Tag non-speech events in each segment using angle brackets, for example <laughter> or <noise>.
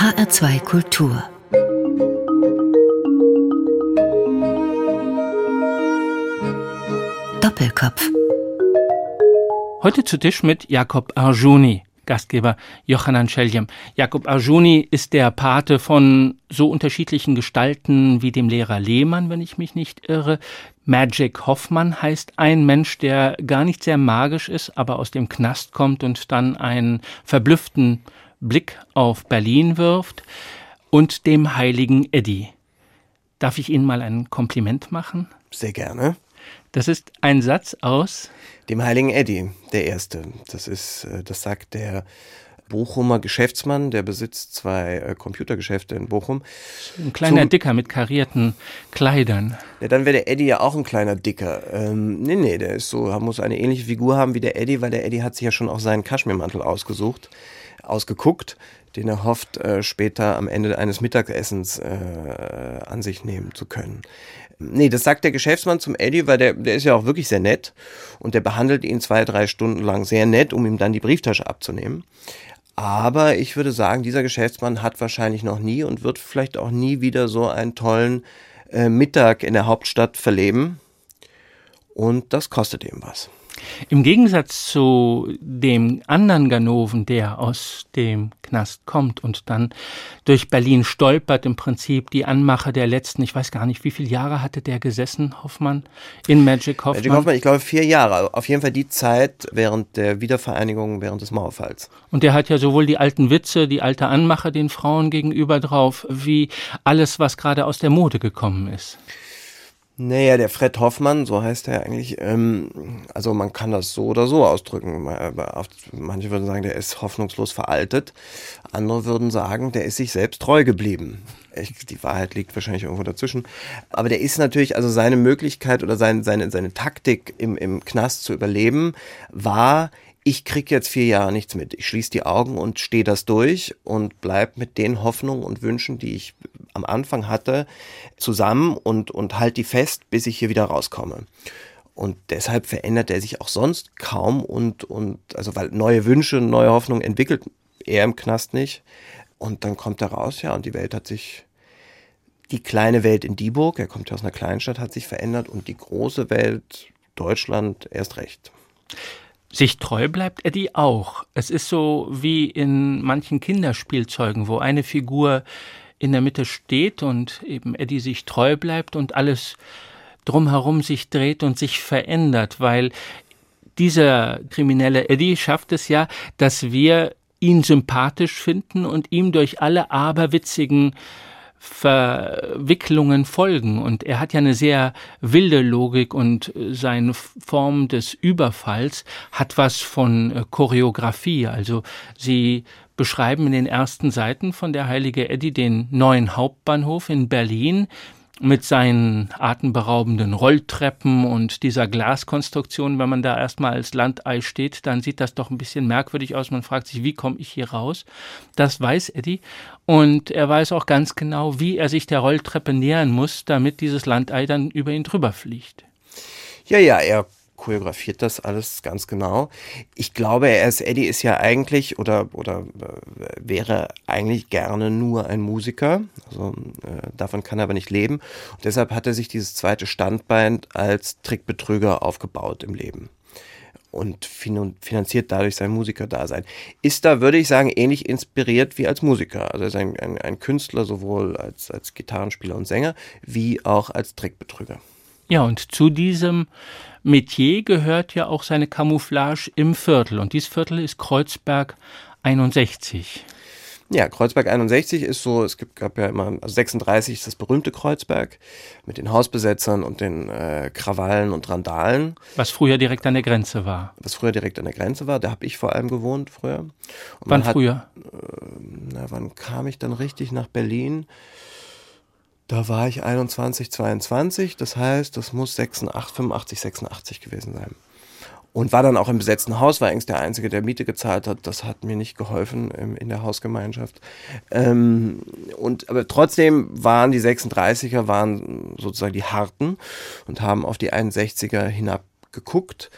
HR2 Kultur Doppelkopf Heute zu Tisch mit Jakob Arjuni. Gastgeber Johanan Scheljem. Jakob Arjuni ist der Pate von so unterschiedlichen Gestalten wie dem Lehrer Lehmann, wenn ich mich nicht irre. Magic Hoffmann heißt ein Mensch, der gar nicht sehr magisch ist, aber aus dem Knast kommt und dann einen verblüfften Blick auf Berlin wirft. Und dem heiligen Eddie. Darf ich Ihnen mal ein Kompliment machen? Sehr gerne. Das ist ein Satz aus dem heiligen Eddie, der erste. Das ist, äh, das sagt der Bochumer Geschäftsmann, der besitzt zwei äh, Computergeschäfte in Bochum. Ein kleiner Zum, Dicker mit karierten Kleidern. Ja, dann wäre der Eddie ja auch ein kleiner Dicker. Ähm, nee, nee, der ist so, muss eine ähnliche Figur haben wie der Eddie, weil der Eddie hat sich ja schon auch seinen Kaschmirmantel ausgesucht, ausgeguckt, den er hofft, äh, später am Ende eines Mittagessens äh, an sich nehmen zu können. Nee, das sagt der Geschäftsmann zum Eddie, weil der, der ist ja auch wirklich sehr nett und der behandelt ihn zwei, drei Stunden lang sehr nett, um ihm dann die Brieftasche abzunehmen. Aber ich würde sagen, dieser Geschäftsmann hat wahrscheinlich noch nie und wird vielleicht auch nie wieder so einen tollen äh, Mittag in der Hauptstadt verleben. Und das kostet ihm was. Im Gegensatz zu dem anderen Ganoven, der aus dem Knast kommt und dann durch Berlin stolpert, im Prinzip die Anmache der letzten, ich weiß gar nicht, wie viele Jahre hatte der gesessen, Hoffmann, in Magic Hoffmann? Magic Hoffmann, ich glaube vier Jahre. Auf jeden Fall die Zeit während der Wiedervereinigung, während des Mauerfalls. Und der hat ja sowohl die alten Witze, die alte Anmache den Frauen gegenüber drauf, wie alles, was gerade aus der Mode gekommen ist. Naja, der Fred Hoffmann, so heißt er eigentlich, ähm, also man kann das so oder so ausdrücken. Manche würden sagen, der ist hoffnungslos veraltet. Andere würden sagen, der ist sich selbst treu geblieben. Die Wahrheit liegt wahrscheinlich irgendwo dazwischen. Aber der ist natürlich, also seine Möglichkeit oder seine, seine, seine Taktik im, im Knast zu überleben, war, ich krieg jetzt vier Jahre nichts mit. Ich schließe die Augen und stehe das durch und bleib mit den Hoffnungen und Wünschen, die ich am Anfang hatte, zusammen und, und halt die fest, bis ich hier wieder rauskomme. Und deshalb verändert er sich auch sonst kaum und, und also weil neue Wünsche, neue Hoffnungen entwickelt er im Knast nicht. Und dann kommt er raus, ja, und die Welt hat sich, die kleine Welt in Dieburg, er kommt ja aus einer Kleinstadt, hat sich verändert und die große Welt, Deutschland, erst recht. Sich treu bleibt Eddie auch. Es ist so wie in manchen Kinderspielzeugen, wo eine Figur in der Mitte steht und eben Eddie sich treu bleibt und alles drumherum sich dreht und sich verändert, weil dieser kriminelle Eddie schafft es ja, dass wir ihn sympathisch finden und ihm durch alle aberwitzigen Verwicklungen folgen. Und er hat ja eine sehr wilde Logik und seine Form des Überfalls hat was von Choreografie. Also sie beschreiben in den ersten Seiten von der Heilige Eddie den neuen Hauptbahnhof in Berlin mit seinen atemberaubenden Rolltreppen und dieser Glaskonstruktion, wenn man da erstmal als Landei steht, dann sieht das doch ein bisschen merkwürdig aus. Man fragt sich, wie komme ich hier raus? Das weiß Eddie. Und er weiß auch ganz genau, wie er sich der Rolltreppe nähern muss, damit dieses Landei dann über ihn drüber fliegt. Ja, ja, er choreografiert das alles ganz genau. Ich glaube, er ist, Eddie ist ja eigentlich oder, oder äh, wäre eigentlich gerne nur ein Musiker. Also äh, davon kann er aber nicht leben. Und deshalb hat er sich dieses zweite Standbein als Trickbetrüger aufgebaut im Leben und finanziert dadurch sein Musikerdasein. Ist da, würde ich sagen, ähnlich inspiriert wie als Musiker. Also er ist ein, ein, ein Künstler sowohl als, als Gitarrenspieler und Sänger wie auch als Trickbetrüger. Ja, und zu diesem Metier gehört ja auch seine Camouflage im Viertel. Und dieses Viertel ist Kreuzberg 61. Ja, Kreuzberg 61 ist so, es gibt, gab ja immer, also 36 ist das berühmte Kreuzberg mit den Hausbesetzern und den äh, Krawallen und Randalen. Was früher direkt an der Grenze war. Was früher direkt an der Grenze war, da habe ich vor allem gewohnt früher. Und wann hat, früher? Äh, na, wann kam ich dann richtig nach Berlin? Da war ich 21, 22, das heißt, das muss 86, 85, 86 gewesen sein. Und war dann auch im besetzten Haus, war eigentlich der Einzige, der Miete gezahlt hat. Das hat mir nicht geholfen ähm, in der Hausgemeinschaft. Ähm, und, aber trotzdem waren die 36er waren sozusagen die Harten und haben auf die 61er hinabgeguckt,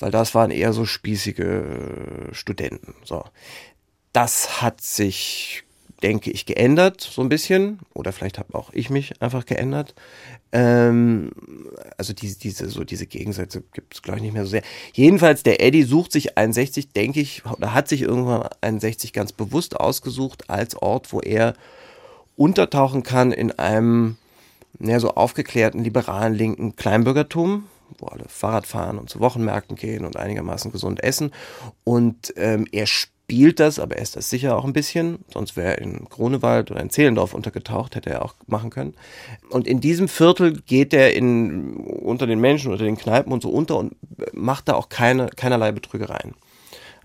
weil das waren eher so spießige Studenten. So. Das hat sich denke ich, geändert, so ein bisschen. Oder vielleicht habe auch ich mich einfach geändert. Ähm, also diese, diese, so diese Gegensätze gibt es, glaube ich, nicht mehr so sehr. Jedenfalls, der Eddie sucht sich 61, denke ich, oder hat sich irgendwann 61 ganz bewusst ausgesucht als Ort, wo er untertauchen kann in einem ja, so aufgeklärten, liberalen, linken Kleinbürgertum, wo alle Fahrrad fahren und zu Wochenmärkten gehen und einigermaßen gesund essen. Und ähm, er spielt das, aber er ist das sicher auch ein bisschen, sonst wäre er in Grunewald oder in Zehlendorf untergetaucht, hätte er auch machen können. Und in diesem Viertel geht er in, unter den Menschen, unter den Kneipen und so unter und macht da auch keine, keinerlei Betrügereien.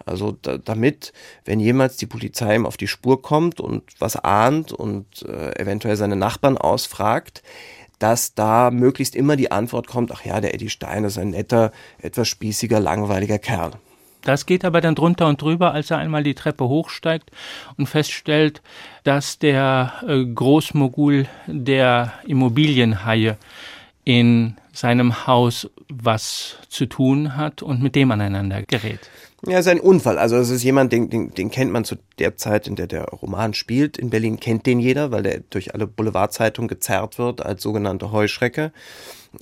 Also da, damit, wenn jemals die Polizei ihm auf die Spur kommt und was ahnt und äh, eventuell seine Nachbarn ausfragt, dass da möglichst immer die Antwort kommt, ach ja, der Eddie Stein ist ein netter, etwas spießiger, langweiliger Kerl. Das geht aber dann drunter und drüber, als er einmal die Treppe hochsteigt und feststellt, dass der äh, Großmogul der Immobilienhaie in seinem Haus was zu tun hat und mit dem aneinander gerät. Ja, es ist ein Unfall. Also es ist jemand, den, den, den kennt man zu der Zeit, in der der Roman spielt. In Berlin kennt den jeder, weil der durch alle Boulevardzeitungen gezerrt wird als sogenannte Heuschrecke.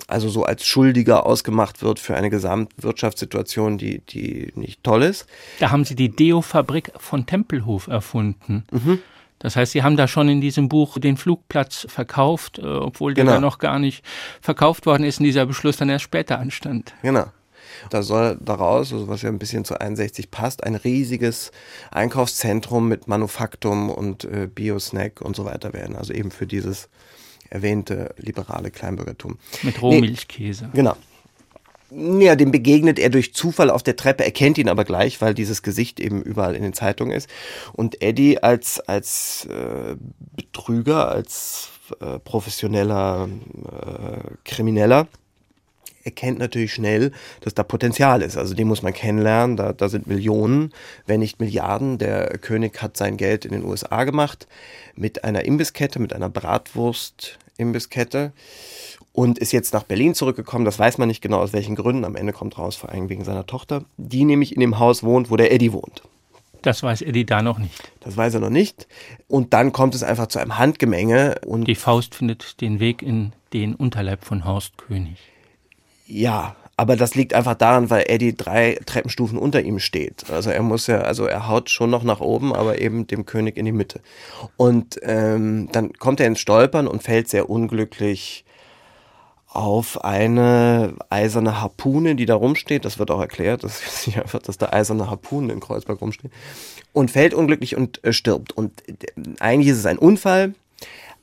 Also so als Schuldiger ausgemacht wird für eine Gesamtwirtschaftssituation, die, die nicht toll ist. Da haben Sie die Deo-Fabrik von Tempelhof erfunden. Mhm. Das heißt, Sie haben da schon in diesem Buch den Flugplatz verkauft, äh, obwohl der genau. noch gar nicht verkauft worden ist und dieser Beschluss dann erst später anstand. Genau. Da soll daraus, also was ja ein bisschen zu 61 passt, ein riesiges Einkaufszentrum mit Manufaktum und äh, Bio-Snack und so weiter werden. Also eben für dieses erwähnte liberale Kleinbürgertum. Mit Rohmilchkäse. Nee, genau. Ja, dem begegnet er durch Zufall auf der Treppe, erkennt ihn aber gleich, weil dieses Gesicht eben überall in den Zeitungen ist. Und Eddie als, als äh, Betrüger, als äh, professioneller äh, Krimineller erkennt natürlich schnell, dass da Potenzial ist. Also den muss man kennenlernen. Da, da sind Millionen, wenn nicht Milliarden. Der König hat sein Geld in den USA gemacht mit einer Imbisskette, mit einer Bratwurst-Imbisskette und ist jetzt nach Berlin zurückgekommen. Das weiß man nicht genau aus welchen Gründen. Am Ende kommt raus, vor allem wegen seiner Tochter, die nämlich in dem Haus wohnt, wo der Eddie wohnt. Das weiß Eddie da noch nicht. Das weiß er noch nicht. Und dann kommt es einfach zu einem Handgemenge. Und die Faust findet den Weg in den Unterleib von Horst König. Ja, aber das liegt einfach daran, weil Eddie drei Treppenstufen unter ihm steht. Also er muss ja, also er haut schon noch nach oben, aber eben dem König in die Mitte. Und ähm, dann kommt er ins Stolpern und fällt sehr unglücklich auf eine eiserne Harpune, die da rumsteht. Das wird auch erklärt. Das <laughs> ist nicht einfach, dass da eiserne Harpunen in Kreuzberg rumstehen. Und fällt unglücklich und äh, stirbt. Und äh, eigentlich ist es ein Unfall.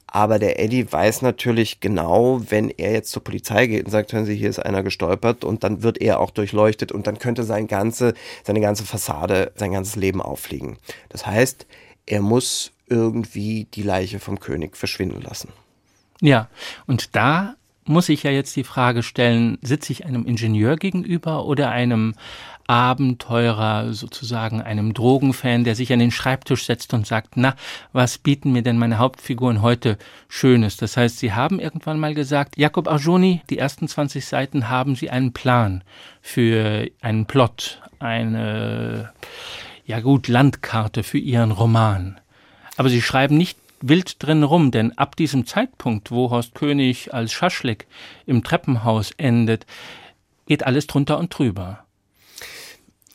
Aber der Eddie weiß natürlich genau, wenn er jetzt zur Polizei geht und sagt, hören Sie, hier ist einer gestolpert und dann wird er auch durchleuchtet und dann könnte sein ganze, seine ganze Fassade, sein ganzes Leben auffliegen. Das heißt, er muss irgendwie die Leiche vom König verschwinden lassen. Ja, und da muss ich ja jetzt die Frage stellen, sitze ich einem Ingenieur gegenüber oder einem Abenteurer, sozusagen einem Drogenfan, der sich an den Schreibtisch setzt und sagt, na, was bieten mir denn meine Hauptfiguren heute Schönes? Das heißt, Sie haben irgendwann mal gesagt, Jakob Arjoni, die ersten 20 Seiten haben Sie einen Plan für einen Plot, eine, ja gut, Landkarte für Ihren Roman. Aber Sie schreiben nicht wild drin rum, denn ab diesem Zeitpunkt, wo Horst König als Schaschlik im Treppenhaus endet, geht alles drunter und drüber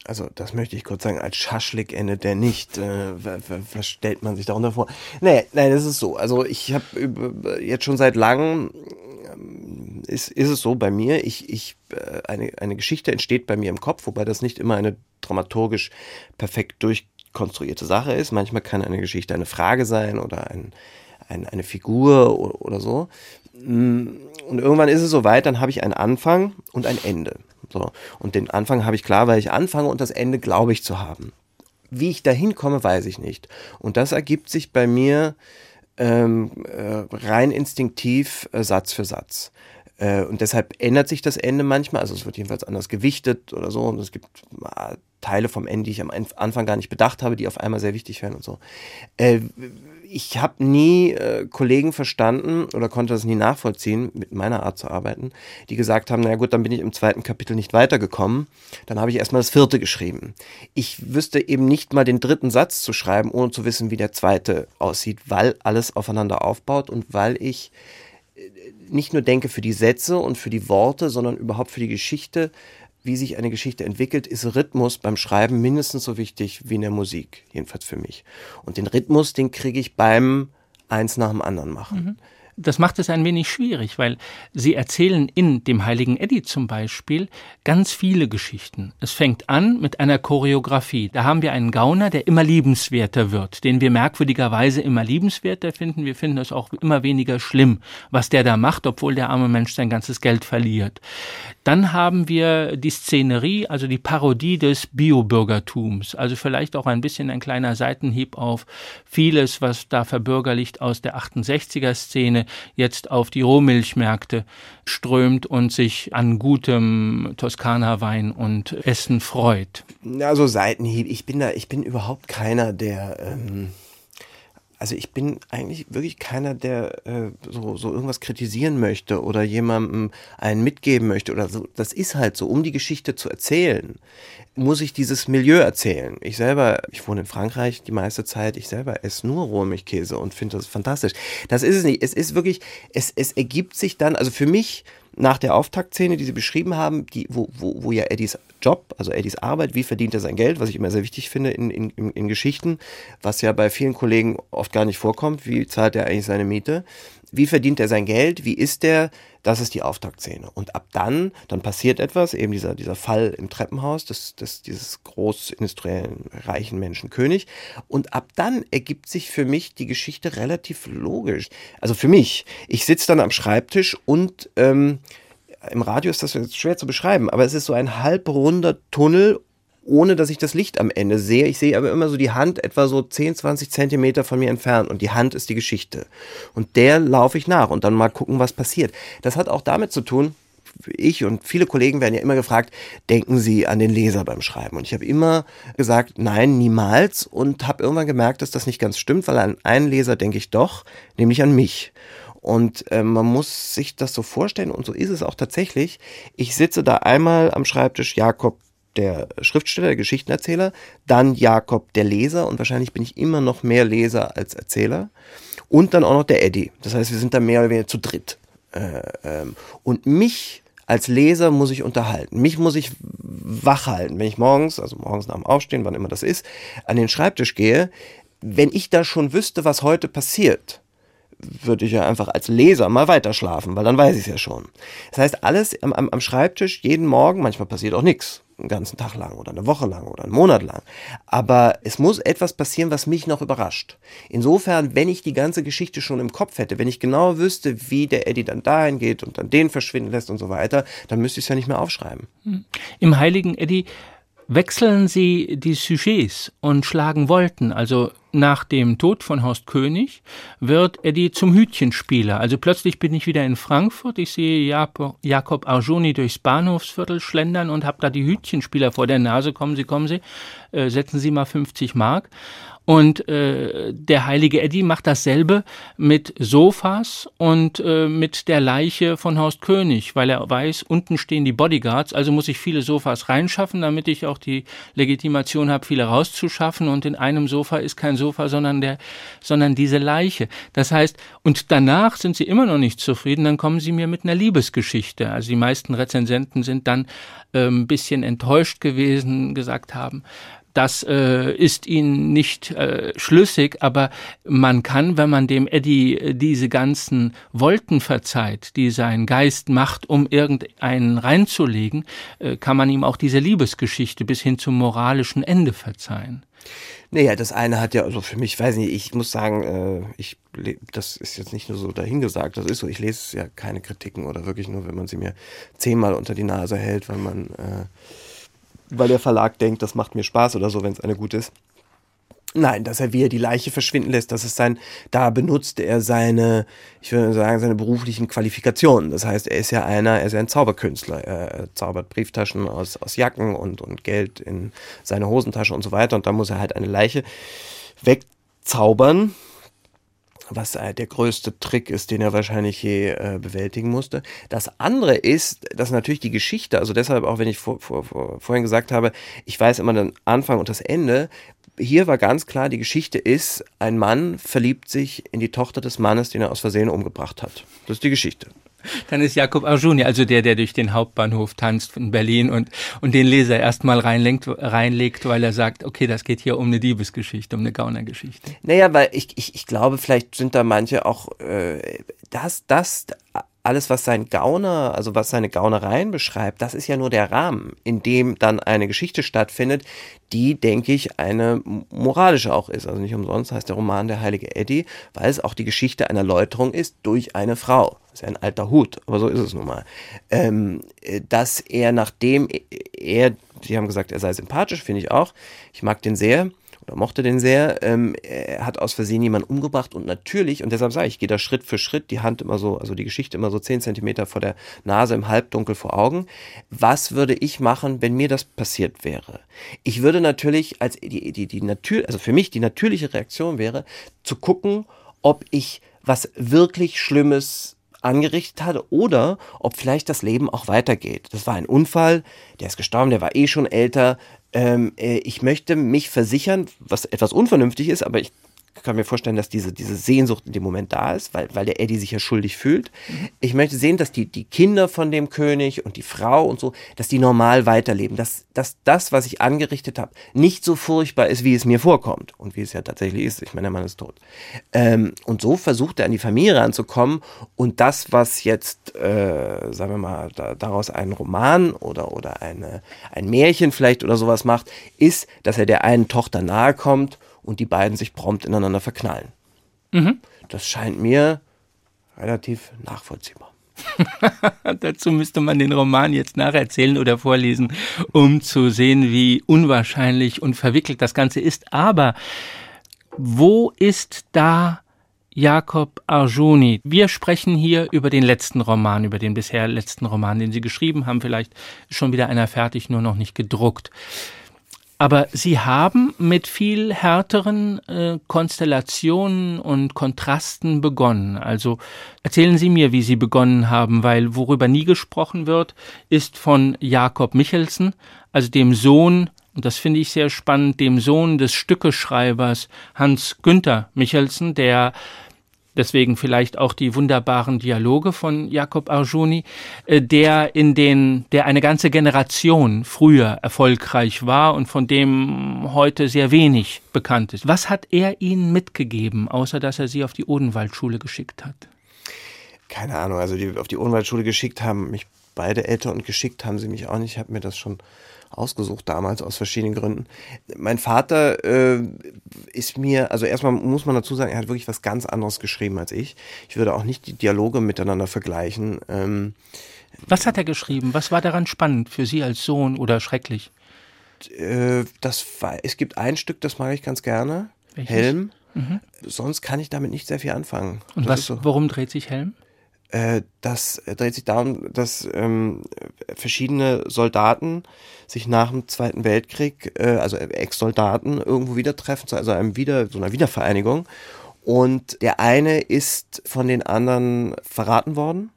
also das möchte ich kurz sagen, als Schaschlik endet der nicht. Äh, was stellt man sich darunter vor? Nee, nein, das ist so. Also ich habe jetzt schon seit langem, ähm, ist, ist es so bei mir, ich, ich, äh, eine, eine Geschichte entsteht bei mir im Kopf, wobei das nicht immer eine dramaturgisch perfekt durchkonstruierte Sache ist. Manchmal kann eine Geschichte eine Frage sein oder ein, ein, eine Figur oder, oder so. Mm, und irgendwann ist es soweit, dann habe ich einen Anfang und ein Ende. So. Und den Anfang habe ich klar, weil ich anfange und das Ende glaube ich zu haben. Wie ich dahin komme, weiß ich nicht. Und das ergibt sich bei mir ähm, äh, rein instinktiv äh, Satz für Satz. Äh, und deshalb ändert sich das Ende manchmal. Also es wird jedenfalls anders gewichtet oder so. Und es gibt äh, Teile vom Ende, die ich am Anfang gar nicht bedacht habe, die auf einmal sehr wichtig werden und so. Äh, ich habe nie äh, Kollegen verstanden oder konnte das nie nachvollziehen, mit meiner Art zu arbeiten, die gesagt haben, na gut, dann bin ich im zweiten Kapitel nicht weitergekommen. Dann habe ich erstmal das vierte geschrieben. Ich wüsste eben nicht mal den dritten Satz zu schreiben, ohne zu wissen, wie der zweite aussieht, weil alles aufeinander aufbaut und weil ich nicht nur denke für die Sätze und für die Worte, sondern überhaupt für die Geschichte, wie sich eine Geschichte entwickelt, ist Rhythmus beim Schreiben mindestens so wichtig wie in der Musik, jedenfalls für mich. Und den Rhythmus, den kriege ich beim eins nach dem anderen machen. Mhm das macht es ein wenig schwierig, weil sie erzählen in dem heiligen Eddie zum Beispiel ganz viele Geschichten. Es fängt an mit einer Choreografie. Da haben wir einen Gauner, der immer liebenswerter wird, den wir merkwürdigerweise immer liebenswerter finden. Wir finden es auch immer weniger schlimm, was der da macht, obwohl der arme Mensch sein ganzes Geld verliert. Dann haben wir die Szenerie, also die Parodie des Biobürgertums, also vielleicht auch ein bisschen ein kleiner Seitenhieb auf vieles, was da verbürgerlicht aus der 68er Szene jetzt auf die Rohmilchmärkte strömt und sich an gutem Toskana-Wein und Essen freut. Also Seitenhieb, ich bin da, ich bin überhaupt keiner, der ähm also ich bin eigentlich wirklich keiner, der äh, so, so irgendwas kritisieren möchte oder jemandem einen mitgeben möchte oder so. Das ist halt so, um die Geschichte zu erzählen, muss ich dieses Milieu erzählen. Ich selber, ich wohne in Frankreich die meiste Zeit, ich selber esse nur Rohmilchkäse und finde das fantastisch. Das ist es nicht. Es ist wirklich, es, es ergibt sich dann, also für mich nach der Auftaktszene, die Sie beschrieben haben, die, wo, wo, wo ja Eddies Job, also Eddies Arbeit, wie verdient er sein Geld, was ich immer sehr wichtig finde in, in, in Geschichten, was ja bei vielen Kollegen oft gar nicht vorkommt, wie zahlt er eigentlich seine Miete, wie verdient er sein Geld, wie ist der, das ist die Auftaktszene. Und ab dann, dann passiert etwas, eben dieser, dieser Fall im Treppenhaus des, des, dieses großindustriellen, reichen Menschen König. Und ab dann ergibt sich für mich die Geschichte relativ logisch. Also für mich. Ich sitze dann am Schreibtisch und ähm, im Radio ist das jetzt schwer zu beschreiben, aber es ist so ein halbrunder Tunnel ohne dass ich das Licht am Ende sehe. Ich sehe aber immer so die Hand etwa so 10, 20 Zentimeter von mir entfernt und die Hand ist die Geschichte. Und der laufe ich nach und dann mal gucken, was passiert. Das hat auch damit zu tun, ich und viele Kollegen werden ja immer gefragt, denken Sie an den Leser beim Schreiben? Und ich habe immer gesagt, nein, niemals und habe irgendwann gemerkt, dass das nicht ganz stimmt, weil an einen Leser denke ich doch, nämlich an mich. Und äh, man muss sich das so vorstellen und so ist es auch tatsächlich. Ich sitze da einmal am Schreibtisch, Jakob der Schriftsteller, der Geschichtenerzähler, dann Jakob der Leser und wahrscheinlich bin ich immer noch mehr Leser als Erzähler und dann auch noch der Eddie. Das heißt, wir sind da mehr oder weniger zu dritt. Äh, ähm, und mich als Leser muss ich unterhalten. Mich muss ich wach halten. Wenn ich morgens, also morgens nach dem Aufstehen, wann immer das ist, an den Schreibtisch gehe, wenn ich da schon wüsste, was heute passiert, würde ich ja einfach als Leser mal weiter schlafen, weil dann weiß ich es ja schon. Das heißt, alles am, am Schreibtisch, jeden Morgen, manchmal passiert auch nichts einen ganzen Tag lang oder eine Woche lang oder einen Monat lang. Aber es muss etwas passieren, was mich noch überrascht. Insofern, wenn ich die ganze Geschichte schon im Kopf hätte, wenn ich genau wüsste, wie der Eddie dann dahin geht und dann den verschwinden lässt und so weiter, dann müsste ich es ja nicht mehr aufschreiben. Hm. Im Heiligen Eddie wechseln sie die Sujets und schlagen Wolten. Also nach dem Tod von Horst König wird Eddie zum Hütchenspieler. Also plötzlich bin ich wieder in Frankfurt. Ich sehe Jakob Arjoni durchs Bahnhofsviertel schlendern und habe da die Hütchenspieler vor der Nase. Kommen Sie, kommen Sie, äh, setzen Sie mal 50 Mark. Und äh, der heilige Eddie macht dasselbe mit Sofas und äh, mit der Leiche von Horst König, weil er weiß, unten stehen die Bodyguards, also muss ich viele Sofas reinschaffen, damit ich auch die Legitimation habe, viele rauszuschaffen. Und in einem Sofa ist kein Sofa, sondern der, sondern diese Leiche. Das heißt, und danach sind sie immer noch nicht zufrieden, dann kommen sie mir mit einer Liebesgeschichte. Also die meisten Rezensenten sind dann äh, ein bisschen enttäuscht gewesen, gesagt haben, das äh, ist ihnen nicht äh, schlüssig, aber man kann, wenn man dem Eddie äh, diese ganzen Wolken verzeiht, die sein Geist macht, um irgendeinen reinzulegen, äh, kann man ihm auch diese Liebesgeschichte bis hin zum moralischen Ende verzeihen. Naja, das eine hat ja, also für mich, weiß nicht, ich muss sagen, äh, ich, das ist jetzt nicht nur so dahingesagt, das ist so, ich lese ja keine Kritiken oder wirklich nur, wenn man sie mir zehnmal unter die Nase hält, weil man äh, weil der Verlag denkt, das macht mir Spaß oder so, wenn es eine gut ist. Nein, dass er wie er die Leiche verschwinden lässt, das ist sein, da benutzt er seine, ich würde sagen, seine beruflichen Qualifikationen. Das heißt, er ist ja einer, er ist ja ein Zauberkünstler. Er zaubert Brieftaschen aus, aus Jacken und, und Geld in seine Hosentasche und so weiter. Und da muss er halt eine Leiche wegzaubern was äh, der größte Trick ist, den er wahrscheinlich je äh, bewältigen musste. Das andere ist, dass natürlich die Geschichte, also deshalb auch wenn ich vor, vor, vor, vorhin gesagt habe, ich weiß immer den Anfang und das Ende, hier war ganz klar, die Geschichte ist, ein Mann verliebt sich in die Tochter des Mannes, den er aus Versehen umgebracht hat. Das ist die Geschichte. Dann ist Jakob Arjuni, also der, der durch den Hauptbahnhof tanzt in Berlin und, und den Leser erstmal reinlenkt, reinlegt, weil er sagt, okay, das geht hier um eine Diebesgeschichte, um eine Gaunergeschichte. Naja, weil ich, ich, ich glaube, vielleicht sind da manche auch, äh, das, das, alles, was sein Gauner, also was seine Gaunereien beschreibt, das ist ja nur der Rahmen, in dem dann eine Geschichte stattfindet, die, denke ich, eine moralische auch ist. Also nicht umsonst heißt der Roman Der heilige Eddie, weil es auch die Geschichte einer Läuterung ist durch eine Frau. Das ist ja ein alter Hut, aber so ist es nun mal. Ähm, dass er, nachdem er, Sie haben gesagt, er sei sympathisch, finde ich auch. Ich mag den sehr oder mochte den sehr. Ähm, er hat aus Versehen jemanden umgebracht und natürlich, und deshalb sage ich, ich gehe da Schritt für Schritt, die Hand immer so, also die Geschichte immer so zehn Zentimeter vor der Nase im Halbdunkel vor Augen. Was würde ich machen, wenn mir das passiert wäre? Ich würde natürlich als die, die, die Natur, also für mich die natürliche Reaktion wäre, zu gucken, ob ich was wirklich Schlimmes angerichtet hatte oder ob vielleicht das Leben auch weitergeht. Das war ein Unfall, der ist gestorben, der war eh schon älter, ähm, äh, ich möchte mich versichern, was etwas unvernünftig ist, aber ich kann mir vorstellen, dass diese, diese Sehnsucht in dem Moment da ist, weil, weil der Eddie sich ja schuldig fühlt. Ich möchte sehen, dass die, die Kinder von dem König und die Frau und so, dass die normal weiterleben, dass, dass das, was ich angerichtet habe, nicht so furchtbar ist, wie es mir vorkommt und wie es ja tatsächlich ist. Ich meine, der Mann ist tot. Ähm, und so versucht er an die Familie ranzukommen und das, was jetzt, äh, sagen wir mal, da, daraus einen Roman oder, oder eine, ein Märchen vielleicht oder sowas macht, ist, dass er der einen Tochter nahe kommt und die beiden sich prompt ineinander verknallen. Mhm. Das scheint mir relativ nachvollziehbar. <laughs> Dazu müsste man den Roman jetzt nacherzählen oder vorlesen, um zu sehen, wie unwahrscheinlich und verwickelt das Ganze ist. Aber wo ist da Jakob Arjuni? Wir sprechen hier über den letzten Roman, über den bisher letzten Roman, den Sie geschrieben haben. Vielleicht ist schon wieder einer fertig, nur noch nicht gedruckt. Aber Sie haben mit viel härteren äh, Konstellationen und Kontrasten begonnen. Also erzählen Sie mir, wie Sie begonnen haben, weil worüber nie gesprochen wird, ist von Jakob Michelsen, also dem Sohn, und das finde ich sehr spannend, dem Sohn des Stückeschreibers Hans Günther Michelsen, der deswegen vielleicht auch die wunderbaren Dialoge von Jakob Arjuni, äh, der in den, der eine ganze Generation früher erfolgreich war und von dem heute sehr wenig bekannt ist. Was hat er Ihnen mitgegeben, außer dass er Sie auf die Odenwaldschule geschickt hat? Keine Ahnung, also die auf die Odenwaldschule geschickt haben mich beide Eltern und geschickt haben sie mich auch nicht. Ich habe mir das schon ausgesucht damals aus verschiedenen Gründen. Mein Vater äh, ist mir, also erstmal muss man dazu sagen, er hat wirklich was ganz anderes geschrieben als ich. Ich würde auch nicht die Dialoge miteinander vergleichen. Ähm, was hat er geschrieben? Was war daran spannend für Sie als Sohn oder schrecklich? Äh, das war, es gibt ein Stück, das mag ich ganz gerne. Welches? Helm. Mhm. Sonst kann ich damit nicht sehr viel anfangen. Und was, so. worum dreht sich Helm? Äh, das dreht sich darum, dass ähm, verschiedene Soldaten sich nach dem Zweiten Weltkrieg, äh, also Ex-Soldaten, irgendwo wieder treffen, zu also einem wieder, so einer Wiedervereinigung. Und der eine ist von den anderen verraten worden.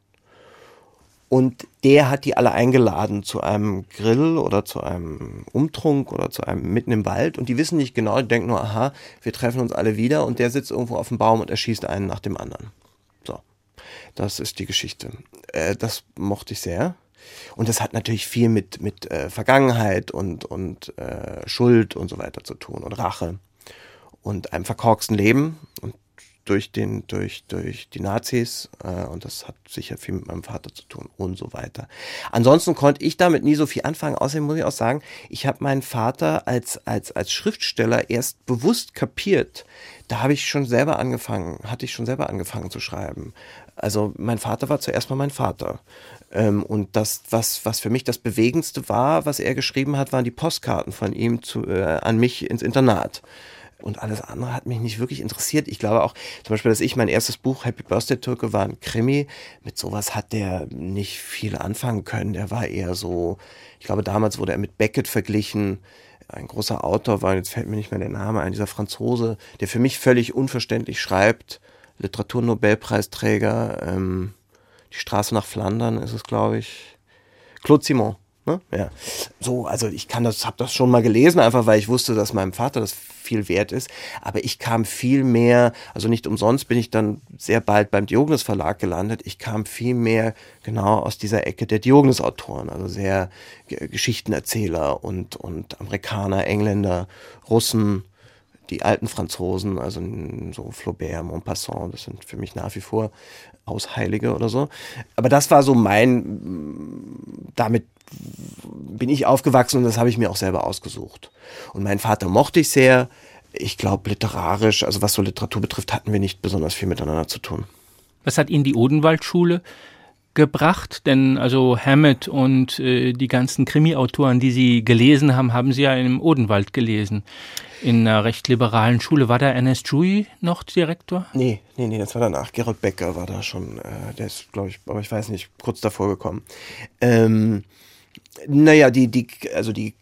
Und der hat die alle eingeladen zu einem Grill oder zu einem Umtrunk oder zu einem mitten im Wald. Und die wissen nicht genau, die denken nur, aha, wir treffen uns alle wieder. Und der sitzt irgendwo auf dem Baum und erschießt einen nach dem anderen. Das ist die Geschichte. Äh, das mochte ich sehr. Und das hat natürlich viel mit, mit äh, Vergangenheit und, und äh, Schuld und so weiter zu tun und Rache und einem verkorksten Leben und durch, den, durch, durch die Nazis äh, und das hat sicher viel mit meinem Vater zu tun und so weiter. Ansonsten konnte ich damit nie so viel anfangen. Außerdem muss ich auch sagen, ich habe meinen Vater als, als, als Schriftsteller erst bewusst kapiert. Da habe ich schon selber angefangen, hatte ich schon selber angefangen zu schreiben. Also mein Vater war zuerst mal mein Vater. Ähm, und das, was, was für mich das Bewegendste war, was er geschrieben hat, waren die Postkarten von ihm zu, äh, an mich ins Internat. und alles andere hat mich nicht wirklich interessiert. Ich glaube auch, zum Beispiel, dass ich mein erstes Buch, Happy Birthday Türke, war ein Krimi. Mit sowas hat der nicht viel anfangen können. Der war eher so, ich glaube, damals wurde er mit Beckett verglichen. Ein großer Autor war, jetzt fällt mir nicht mehr der Name ein, dieser Franzose, der für mich völlig unverständlich schreibt. Literaturnobelpreisträger, ähm, Die Straße nach Flandern ist es, glaube ich. Claude Simon. Ne? Ja. So, also ich kann das, habe das schon mal gelesen, einfach weil ich wusste, dass meinem Vater das viel wert ist. Aber ich kam viel mehr, also nicht umsonst bin ich dann sehr bald beim Diogenes Verlag gelandet. Ich kam viel mehr genau aus dieser Ecke der Diogenes Autoren, also sehr Geschichtenerzähler und, und Amerikaner, Engländer, Russen, die alten Franzosen, also so Flaubert, Montpassant, das sind für mich nach wie vor Ausheilige oder so. Aber das war so mein, damit bin ich aufgewachsen und das habe ich mir auch selber ausgesucht. Und meinen Vater mochte ich sehr. Ich glaube, literarisch, also was so Literatur betrifft, hatten wir nicht besonders viel miteinander zu tun. Was hat Ihnen die Odenwaldschule gebracht? Denn also Hammett und äh, die ganzen Krimi-Autoren, die Sie gelesen haben, haben Sie ja im Odenwald gelesen. In einer recht liberalen Schule. War da Ernest Jui noch Direktor? Nee, nee, nee, das war danach. Gerold Becker war da schon, äh, der ist, glaube ich, aber ich weiß nicht, kurz davor gekommen. Ähm, naja, die, die, also die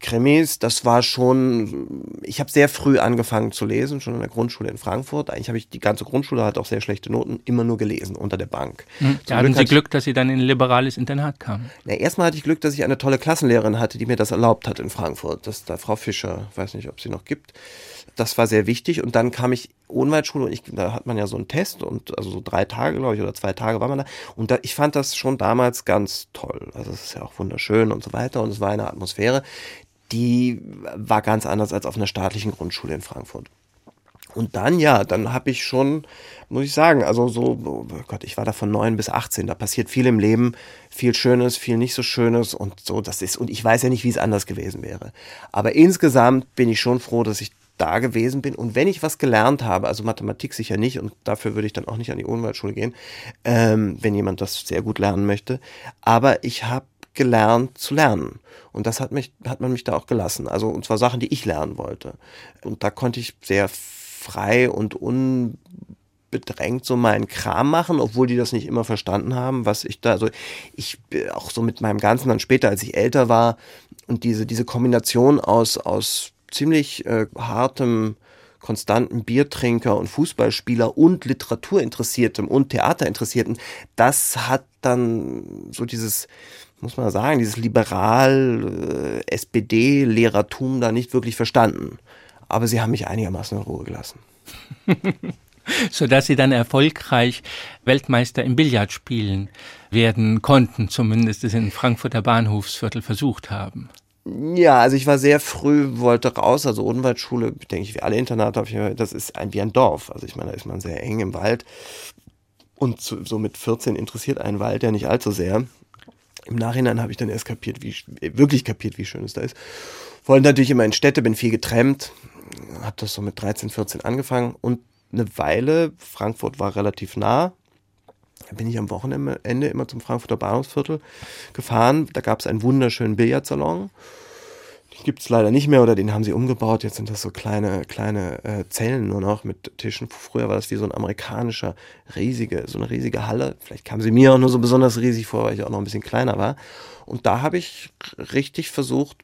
Krimis, das war schon, ich habe sehr früh angefangen zu lesen, schon in der Grundschule in Frankfurt. Eigentlich habe ich die ganze Grundschule hat auch sehr schlechte Noten, immer nur gelesen unter der Bank. Hm, da hatten Sie Glück, dass Sie dann in ein liberales Internat kamen. Na, erstmal hatte ich Glück, dass ich eine tolle Klassenlehrerin hatte, die mir das erlaubt hat in Frankfurt. Das ist da Frau Fischer, weiß nicht, ob sie noch gibt das war sehr wichtig. Und dann kam ich Ohnwaldschule und ich, da hat man ja so einen Test und also so drei Tage, glaube ich, oder zwei Tage war man da. Und da, ich fand das schon damals ganz toll. Also es ist ja auch wunderschön und so weiter. Und es war eine Atmosphäre, die war ganz anders als auf einer staatlichen Grundschule in Frankfurt. Und dann, ja, dann habe ich schon, muss ich sagen, also so, oh Gott, ich war da von neun bis 18, da passiert viel im Leben, viel Schönes, viel nicht so Schönes und so, das ist, und ich weiß ja nicht, wie es anders gewesen wäre. Aber insgesamt bin ich schon froh, dass ich da gewesen bin. Und wenn ich was gelernt habe, also Mathematik sicher nicht und dafür würde ich dann auch nicht an die Unwaldschule gehen, ähm, wenn jemand das sehr gut lernen möchte, aber ich habe gelernt zu lernen. Und das hat mich hat man mich da auch gelassen, also und zwar Sachen, die ich lernen wollte. Und da konnte ich sehr frei und unbedrängt so meinen Kram machen, obwohl die das nicht immer verstanden haben, was ich da, also ich äh, auch so mit meinem Ganzen dann später, als ich älter war und diese, diese Kombination aus, aus ziemlich äh, hartem, konstanten Biertrinker und Fußballspieler und Literaturinteressiertem und Theaterinteressierten, das hat dann so dieses, muss man sagen, dieses liberal äh, da nicht wirklich verstanden. Aber sie haben mich einigermaßen in Ruhe gelassen. <laughs> sodass sie dann erfolgreich Weltmeister im Billardspielen werden konnten, zumindest es in Frankfurter Bahnhofsviertel versucht haben. Ja, also ich war sehr früh, wollte raus, also Odenwaldschule, denke ich, wie alle Internate, das ist ein, wie ein Dorf. Also ich meine, da ist man sehr eng im Wald. Und so mit 14 interessiert einen Wald ja nicht allzu sehr. Im Nachhinein habe ich dann erst kapiert, wie, wirklich kapiert, wie schön es da ist. Wollte natürlich immer in Städte, bin viel getrennt, habe das so mit 13, 14 angefangen und eine Weile, Frankfurt war relativ nah, bin ich am Wochenende immer zum Frankfurter Bahnhofsviertel gefahren. Da gab es einen wunderschönen Billardsalon. Den gibt es leider nicht mehr oder den haben sie umgebaut. Jetzt sind das so kleine, kleine äh, Zellen nur noch mit Tischen. Früher war das wie so ein amerikanischer, riesige, so eine riesige Halle. Vielleicht kam sie mir auch nur so besonders riesig vor, weil ich auch noch ein bisschen kleiner war. Und da habe ich richtig versucht,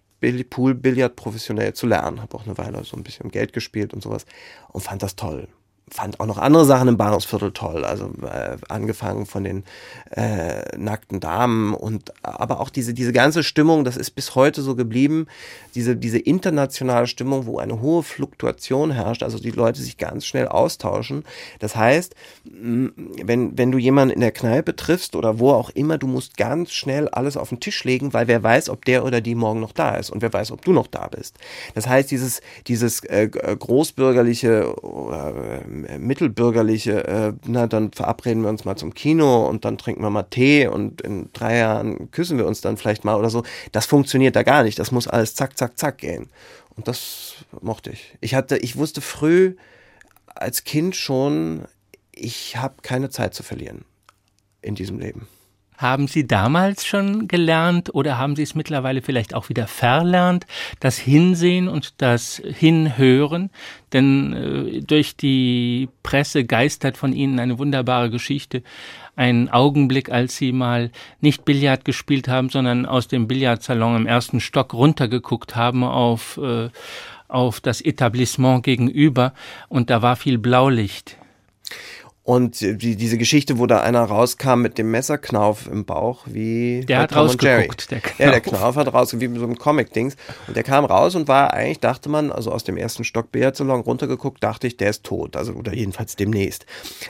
Pool-Billard professionell zu lernen. Habe auch eine Weile so ein bisschen Geld gespielt und sowas und fand das toll fand auch noch andere Sachen im Bahnhofsviertel toll. Also äh, angefangen von den äh, nackten Damen und aber auch diese, diese ganze Stimmung, das ist bis heute so geblieben, diese, diese internationale Stimmung, wo eine hohe Fluktuation herrscht, also die Leute sich ganz schnell austauschen. Das heißt, wenn, wenn du jemanden in der Kneipe triffst oder wo auch immer, du musst ganz schnell alles auf den Tisch legen, weil wer weiß, ob der oder die morgen noch da ist und wer weiß, ob du noch da bist. Das heißt, dieses, dieses äh, großbürgerliche äh, mittelbürgerliche, äh, na, dann verabreden wir uns mal zum Kino und dann trinken wir mal Tee und in drei Jahren küssen wir uns dann vielleicht mal oder so. Das funktioniert da gar nicht. Das muss alles zack, zack, zack gehen. Und das mochte ich. Ich hatte, ich wusste früh als Kind schon, ich habe keine Zeit zu verlieren in diesem Leben. Haben Sie damals schon gelernt oder haben Sie es mittlerweile vielleicht auch wieder verlernt, das Hinsehen und das Hinhören? Denn äh, durch die Presse geistert von Ihnen eine wunderbare Geschichte. Ein Augenblick, als Sie mal nicht Billard gespielt haben, sondern aus dem Billardsalon im ersten Stock runtergeguckt haben auf, äh, auf das Etablissement gegenüber und da war viel Blaulicht. Und die, diese Geschichte, wo da einer rauskam mit dem Messerknauf im Bauch, wie der hat Tom rausgeguckt, der Knauf. Ja, der Knauf hat raus, wie mit so einem Comic-Dings. Und der kam raus und war eigentlich, dachte man, also aus dem ersten Stock Billardsalon runtergeguckt, dachte ich, der ist tot. Also, oder jedenfalls demnächst.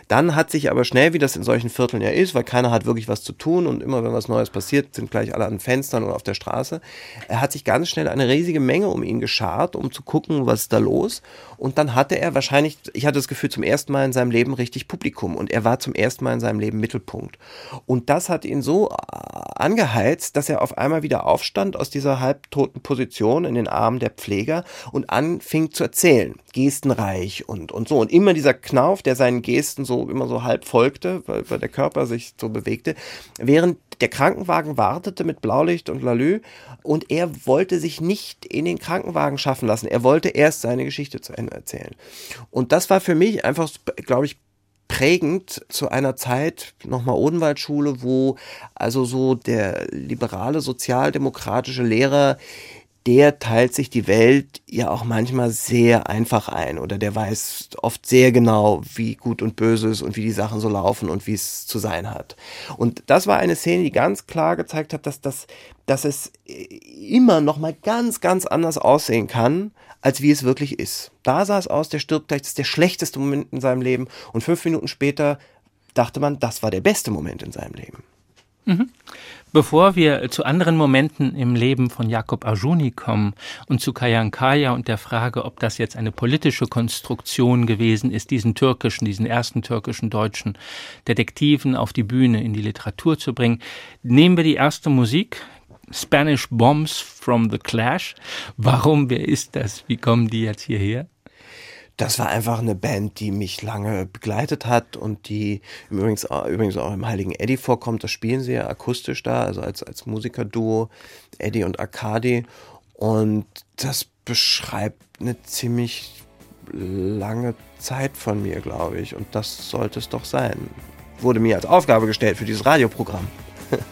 Dann hat sich aber schnell, wie das in solchen Vierteln ja ist, weil keiner hat wirklich was zu tun und immer wenn was Neues passiert, sind gleich alle an Fenstern oder auf der Straße. Er hat sich ganz schnell eine riesige Menge um ihn geschart, um zu gucken, was ist da los. Und dann hatte er wahrscheinlich, ich hatte das Gefühl, zum ersten Mal in seinem Leben richtig Publikum Publikum und er war zum ersten Mal in seinem Leben Mittelpunkt. Und das hat ihn so äh, angeheizt, dass er auf einmal wieder aufstand aus dieser halbtoten Position in den Armen der Pfleger und anfing zu erzählen, gestenreich und, und so. Und immer dieser Knauf, der seinen Gesten so immer so halb folgte, weil, weil der Körper sich so bewegte, während der Krankenwagen wartete mit Blaulicht und Lalü und er wollte sich nicht in den Krankenwagen schaffen lassen. Er wollte erst seine Geschichte zu Ende erzählen. Und das war für mich einfach, glaube ich, prägend zu einer Zeit, nochmal Odenwaldschule, wo also so der liberale sozialdemokratische Lehrer der teilt sich die Welt ja auch manchmal sehr einfach ein oder der weiß oft sehr genau, wie gut und böse ist und wie die Sachen so laufen und wie es zu sein hat. Und das war eine Szene, die ganz klar gezeigt hat, dass das, dass es immer noch mal ganz, ganz anders aussehen kann, als wie es wirklich ist. Da sah es aus, der stirbt gleich, das ist der schlechteste Moment in seinem Leben und fünf Minuten später dachte man, das war der beste Moment in seinem Leben. Mhm. Bevor wir zu anderen Momenten im Leben von Jakob Arjuni kommen und zu Kayankaya und der Frage, ob das jetzt eine politische Konstruktion gewesen ist, diesen türkischen, diesen ersten türkischen deutschen Detektiven auf die Bühne in die Literatur zu bringen, nehmen wir die erste Musik. Spanish Bombs from the Clash. Warum, wer ist das? Wie kommen die jetzt hierher? das war einfach eine Band, die mich lange begleitet hat und die übrigens, übrigens auch im Heiligen Eddie vorkommt. Das spielen sie ja akustisch da, also als, als Musikerduo, Eddie und Arkadi. Und das beschreibt eine ziemlich lange Zeit von mir, glaube ich. Und das sollte es doch sein. Wurde mir als Aufgabe gestellt für dieses Radioprogramm.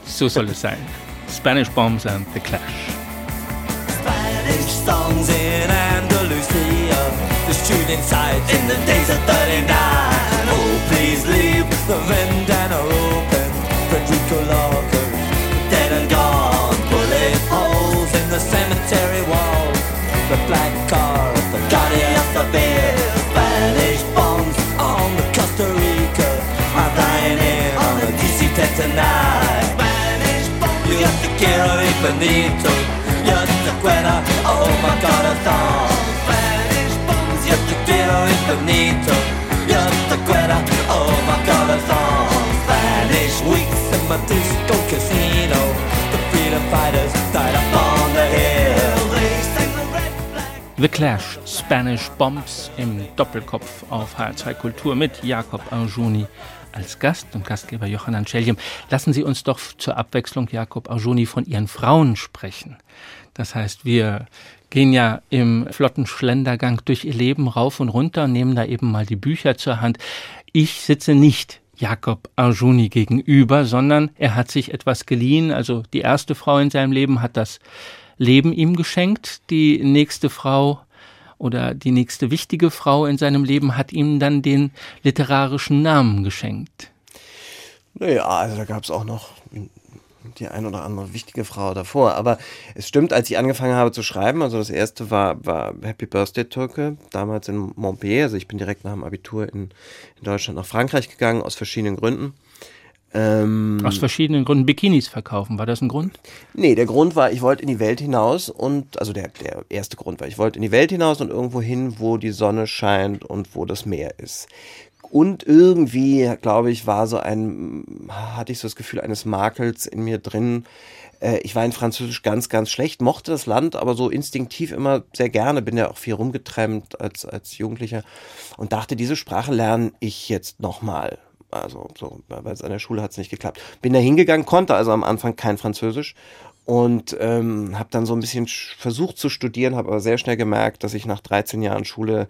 so soll es sein. Spanish Bombs and the Clash. Spanish songs in Andalusia. the shooting sight in the days of 39. Oh, please leave the vendana open. Federico Locker, dead and gone. Bullet holes in the cemetery wall. The black You're the Guerra, oh my god, a song. Quiero infinito Yo te quiero, oh my god, Spanish weeks in my disco casino. The freedom fighters died up the hill. The Clash, Spanish Bombs im Doppelkopf auf HR2 Kultur mit Jakob Arjuni als Gast und Gastgeber Johann Scheljem. Lassen Sie uns doch zur Abwechslung, Jakob Arjuni, von Ihren Frauen sprechen. Das heißt, wir gehen ja im flotten Schlendergang durch ihr Leben rauf und runter und nehmen da eben mal die Bücher zur Hand. Ich sitze nicht Jakob Arjuni gegenüber, sondern er hat sich etwas geliehen. Also die erste Frau in seinem Leben hat das Leben ihm geschenkt. Die nächste Frau oder die nächste wichtige Frau in seinem Leben hat ihm dann den literarischen Namen geschenkt. Naja, also da gab es auch noch die ein oder andere wichtige Frau davor. Aber es stimmt, als ich angefangen habe zu schreiben, also das erste war, war Happy Birthday Türke, damals in Montpellier. Also ich bin direkt nach dem Abitur in, in Deutschland nach Frankreich gegangen, aus verschiedenen Gründen. Ähm, aus verschiedenen Gründen Bikinis verkaufen, war das ein Grund? Nee, der Grund war, ich wollte in die Welt hinaus und, also der, der erste Grund war, ich wollte in die Welt hinaus und irgendwo hin, wo die Sonne scheint und wo das Meer ist. Und irgendwie, glaube ich, war so ein, hatte ich so das Gefühl eines Makels in mir drin. Äh, ich war in Französisch ganz, ganz schlecht, mochte das Land, aber so instinktiv immer sehr gerne, bin ja auch viel rumgetrennt als, als Jugendlicher und dachte, diese Sprache lerne ich jetzt nochmal. Also so, weil es an der Schule hat es nicht geklappt. Bin da hingegangen, konnte also am Anfang kein Französisch und ähm, habe dann so ein bisschen versucht zu studieren, habe aber sehr schnell gemerkt, dass ich nach 13 Jahren Schule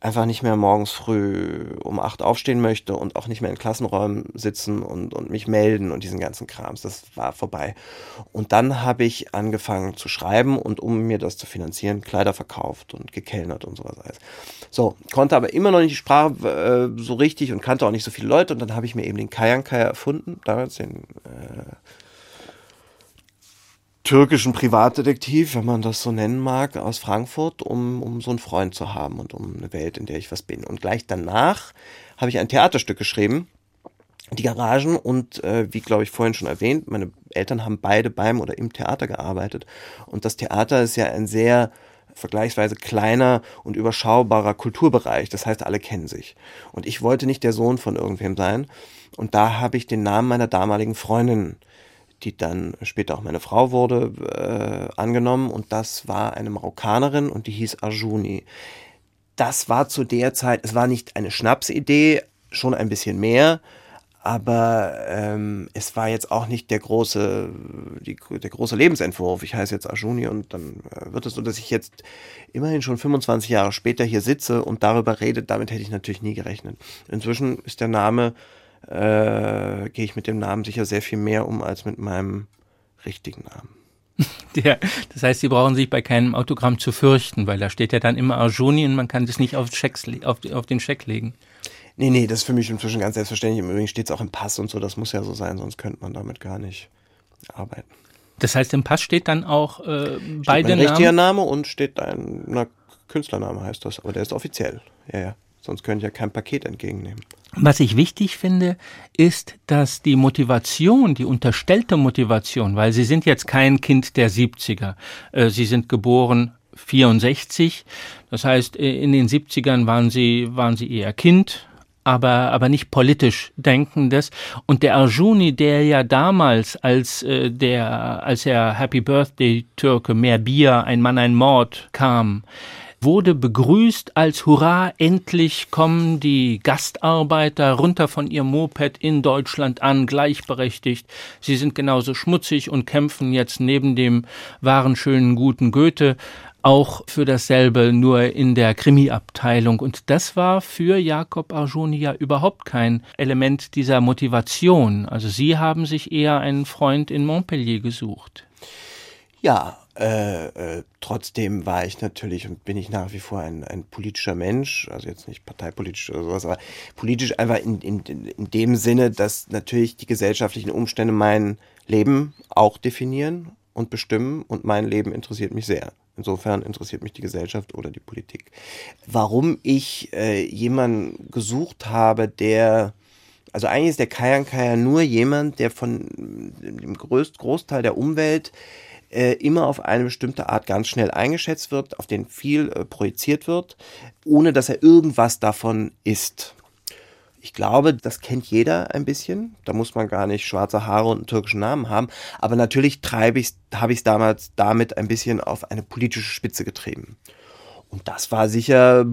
einfach nicht mehr morgens früh um acht aufstehen möchte und auch nicht mehr in Klassenräumen sitzen und, und mich melden und diesen ganzen Krams. Das war vorbei. Und dann habe ich angefangen zu schreiben und um mir das zu finanzieren, Kleider verkauft und gekellnert und sowas alles. So, konnte aber immer noch nicht die Sprache äh, so richtig und kannte auch nicht so viele Leute und dann habe ich mir eben den Kajankaya erfunden, damals den äh, türkischen Privatdetektiv, wenn man das so nennen mag, aus Frankfurt, um, um so einen Freund zu haben und um eine Welt, in der ich was bin. Und gleich danach habe ich ein Theaterstück geschrieben, die Garagen und äh, wie glaube ich vorhin schon erwähnt, meine Eltern haben beide beim oder im Theater gearbeitet und das Theater ist ja ein sehr vergleichsweise kleiner und überschaubarer Kulturbereich. Das heißt, alle kennen sich. Und ich wollte nicht der Sohn von irgendwem sein. Und da habe ich den Namen meiner damaligen Freundin die dann später auch meine Frau wurde, äh, angenommen. Und das war eine Marokkanerin und die hieß Arjuni. Das war zu der Zeit, es war nicht eine Schnapsidee, schon ein bisschen mehr, aber ähm, es war jetzt auch nicht der große, die, der große Lebensentwurf. Ich heiße jetzt Arjuni und dann äh, wird es so, dass ich jetzt immerhin schon 25 Jahre später hier sitze und darüber rede. Damit hätte ich natürlich nie gerechnet. Inzwischen ist der Name äh, gehe ich mit dem Namen sicher sehr viel mehr um als mit meinem richtigen Namen. <laughs> Ja, das heißt, Sie brauchen sich bei keinem Autogramm zu fürchten, weil da steht ja dann immer Arjuni und man kann das nicht auf, Checks, auf, auf den Scheck legen. Nee, nee, das ist für mich inzwischen ganz selbstverständlich. Im Übrigen steht es auch im Pass und so, das muss ja so sein, sonst könnte man damit gar nicht arbeiten. Das heißt, im Pass steht dann auch äh, steht beide mein Namen? richtiger Name und steht ein na, Künstlername heißt das, aber der ist offiziell. Ja, ja. Sonst könnte ich ja kein Paket entgegennehmen. Was ich wichtig finde, ist, dass die Motivation, die unterstellte Motivation, weil Sie sind jetzt kein Kind der 70er, äh, Sie sind geboren 64, das heißt, äh, in den 70ern waren Sie, waren Sie eher Kind, aber, aber nicht politisch denkendes. Und der Arjuni, der ja damals, als, äh, der, als er Happy Birthday Türke, mehr Bier, ein Mann, ein Mord kam, wurde begrüßt als Hurra, endlich kommen die Gastarbeiter runter von ihrem Moped in Deutschland an, gleichberechtigt. Sie sind genauso schmutzig und kämpfen jetzt neben dem wahren, schönen, guten Goethe auch für dasselbe, nur in der Krimi-Abteilung. Und das war für Jakob Arjoni ja überhaupt kein Element dieser Motivation. Also Sie haben sich eher einen Freund in Montpellier gesucht. Ja, äh, äh, trotzdem war ich natürlich und bin ich nach wie vor ein, ein politischer Mensch, also jetzt nicht parteipolitisch oder sowas, aber politisch einfach in, in, in dem Sinne, dass natürlich die gesellschaftlichen Umstände mein Leben auch definieren und bestimmen und mein Leben interessiert mich sehr. Insofern interessiert mich die Gesellschaft oder die Politik. Warum ich äh, jemanden gesucht habe, der also eigentlich ist der Kayan Kaya nur jemand, der von dem größt, Großteil der Umwelt äh, immer auf eine bestimmte Art ganz schnell eingeschätzt wird, auf den viel äh, projiziert wird, ohne dass er irgendwas davon ist. Ich glaube, das kennt jeder ein bisschen. Da muss man gar nicht schwarze Haare und einen türkischen Namen haben. Aber natürlich habe ich es damals damit ein bisschen auf eine politische Spitze getrieben. Und das war sicher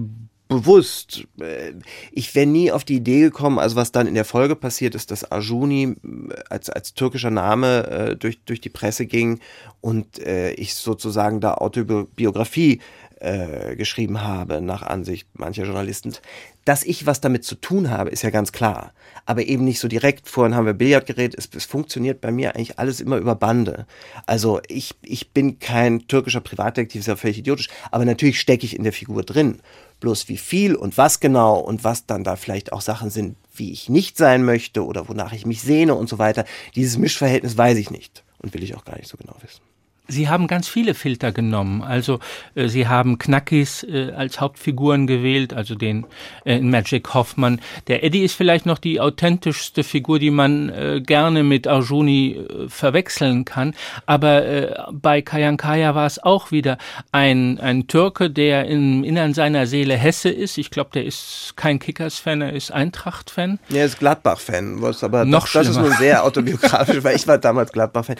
bewusst. Äh, ich wäre nie auf die Idee gekommen, also was dann in der Folge passiert ist, dass Arjuni äh, als, als türkischer Name äh, durch, durch die Presse ging und äh, ich sozusagen da Autobiografie äh, geschrieben habe, nach Ansicht mancher Journalisten. Dass ich was damit zu tun habe, ist ja ganz klar. Aber eben nicht so direkt. Vorhin haben wir Billard geredet. Es, es funktioniert bei mir eigentlich alles immer über Bande. Also ich, ich bin kein türkischer Privatdetektiv, ist ja völlig idiotisch. Aber natürlich stecke ich in der Figur drin. Bloß wie viel und was genau und was dann da vielleicht auch Sachen sind, wie ich nicht sein möchte oder wonach ich mich sehne und so weiter. Dieses Mischverhältnis weiß ich nicht und will ich auch gar nicht so genau wissen. Sie haben ganz viele Filter genommen. Also äh, Sie haben Knackis äh, als Hauptfiguren gewählt, also den äh, Magic Hoffmann. Der Eddie ist vielleicht noch die authentischste Figur, die man äh, gerne mit Arjuni äh, verwechseln kann. Aber äh, bei Kayankaya war es auch wieder ein, ein Türke, der im Innern seiner Seele Hesse ist. Ich glaube, der ist kein Kickers-Fan, er ist Eintracht-Fan. Er ist Gladbach-Fan, was aber noch das, das ist nur sehr autobiografisch, <laughs> weil ich war damals Gladbach-Fan.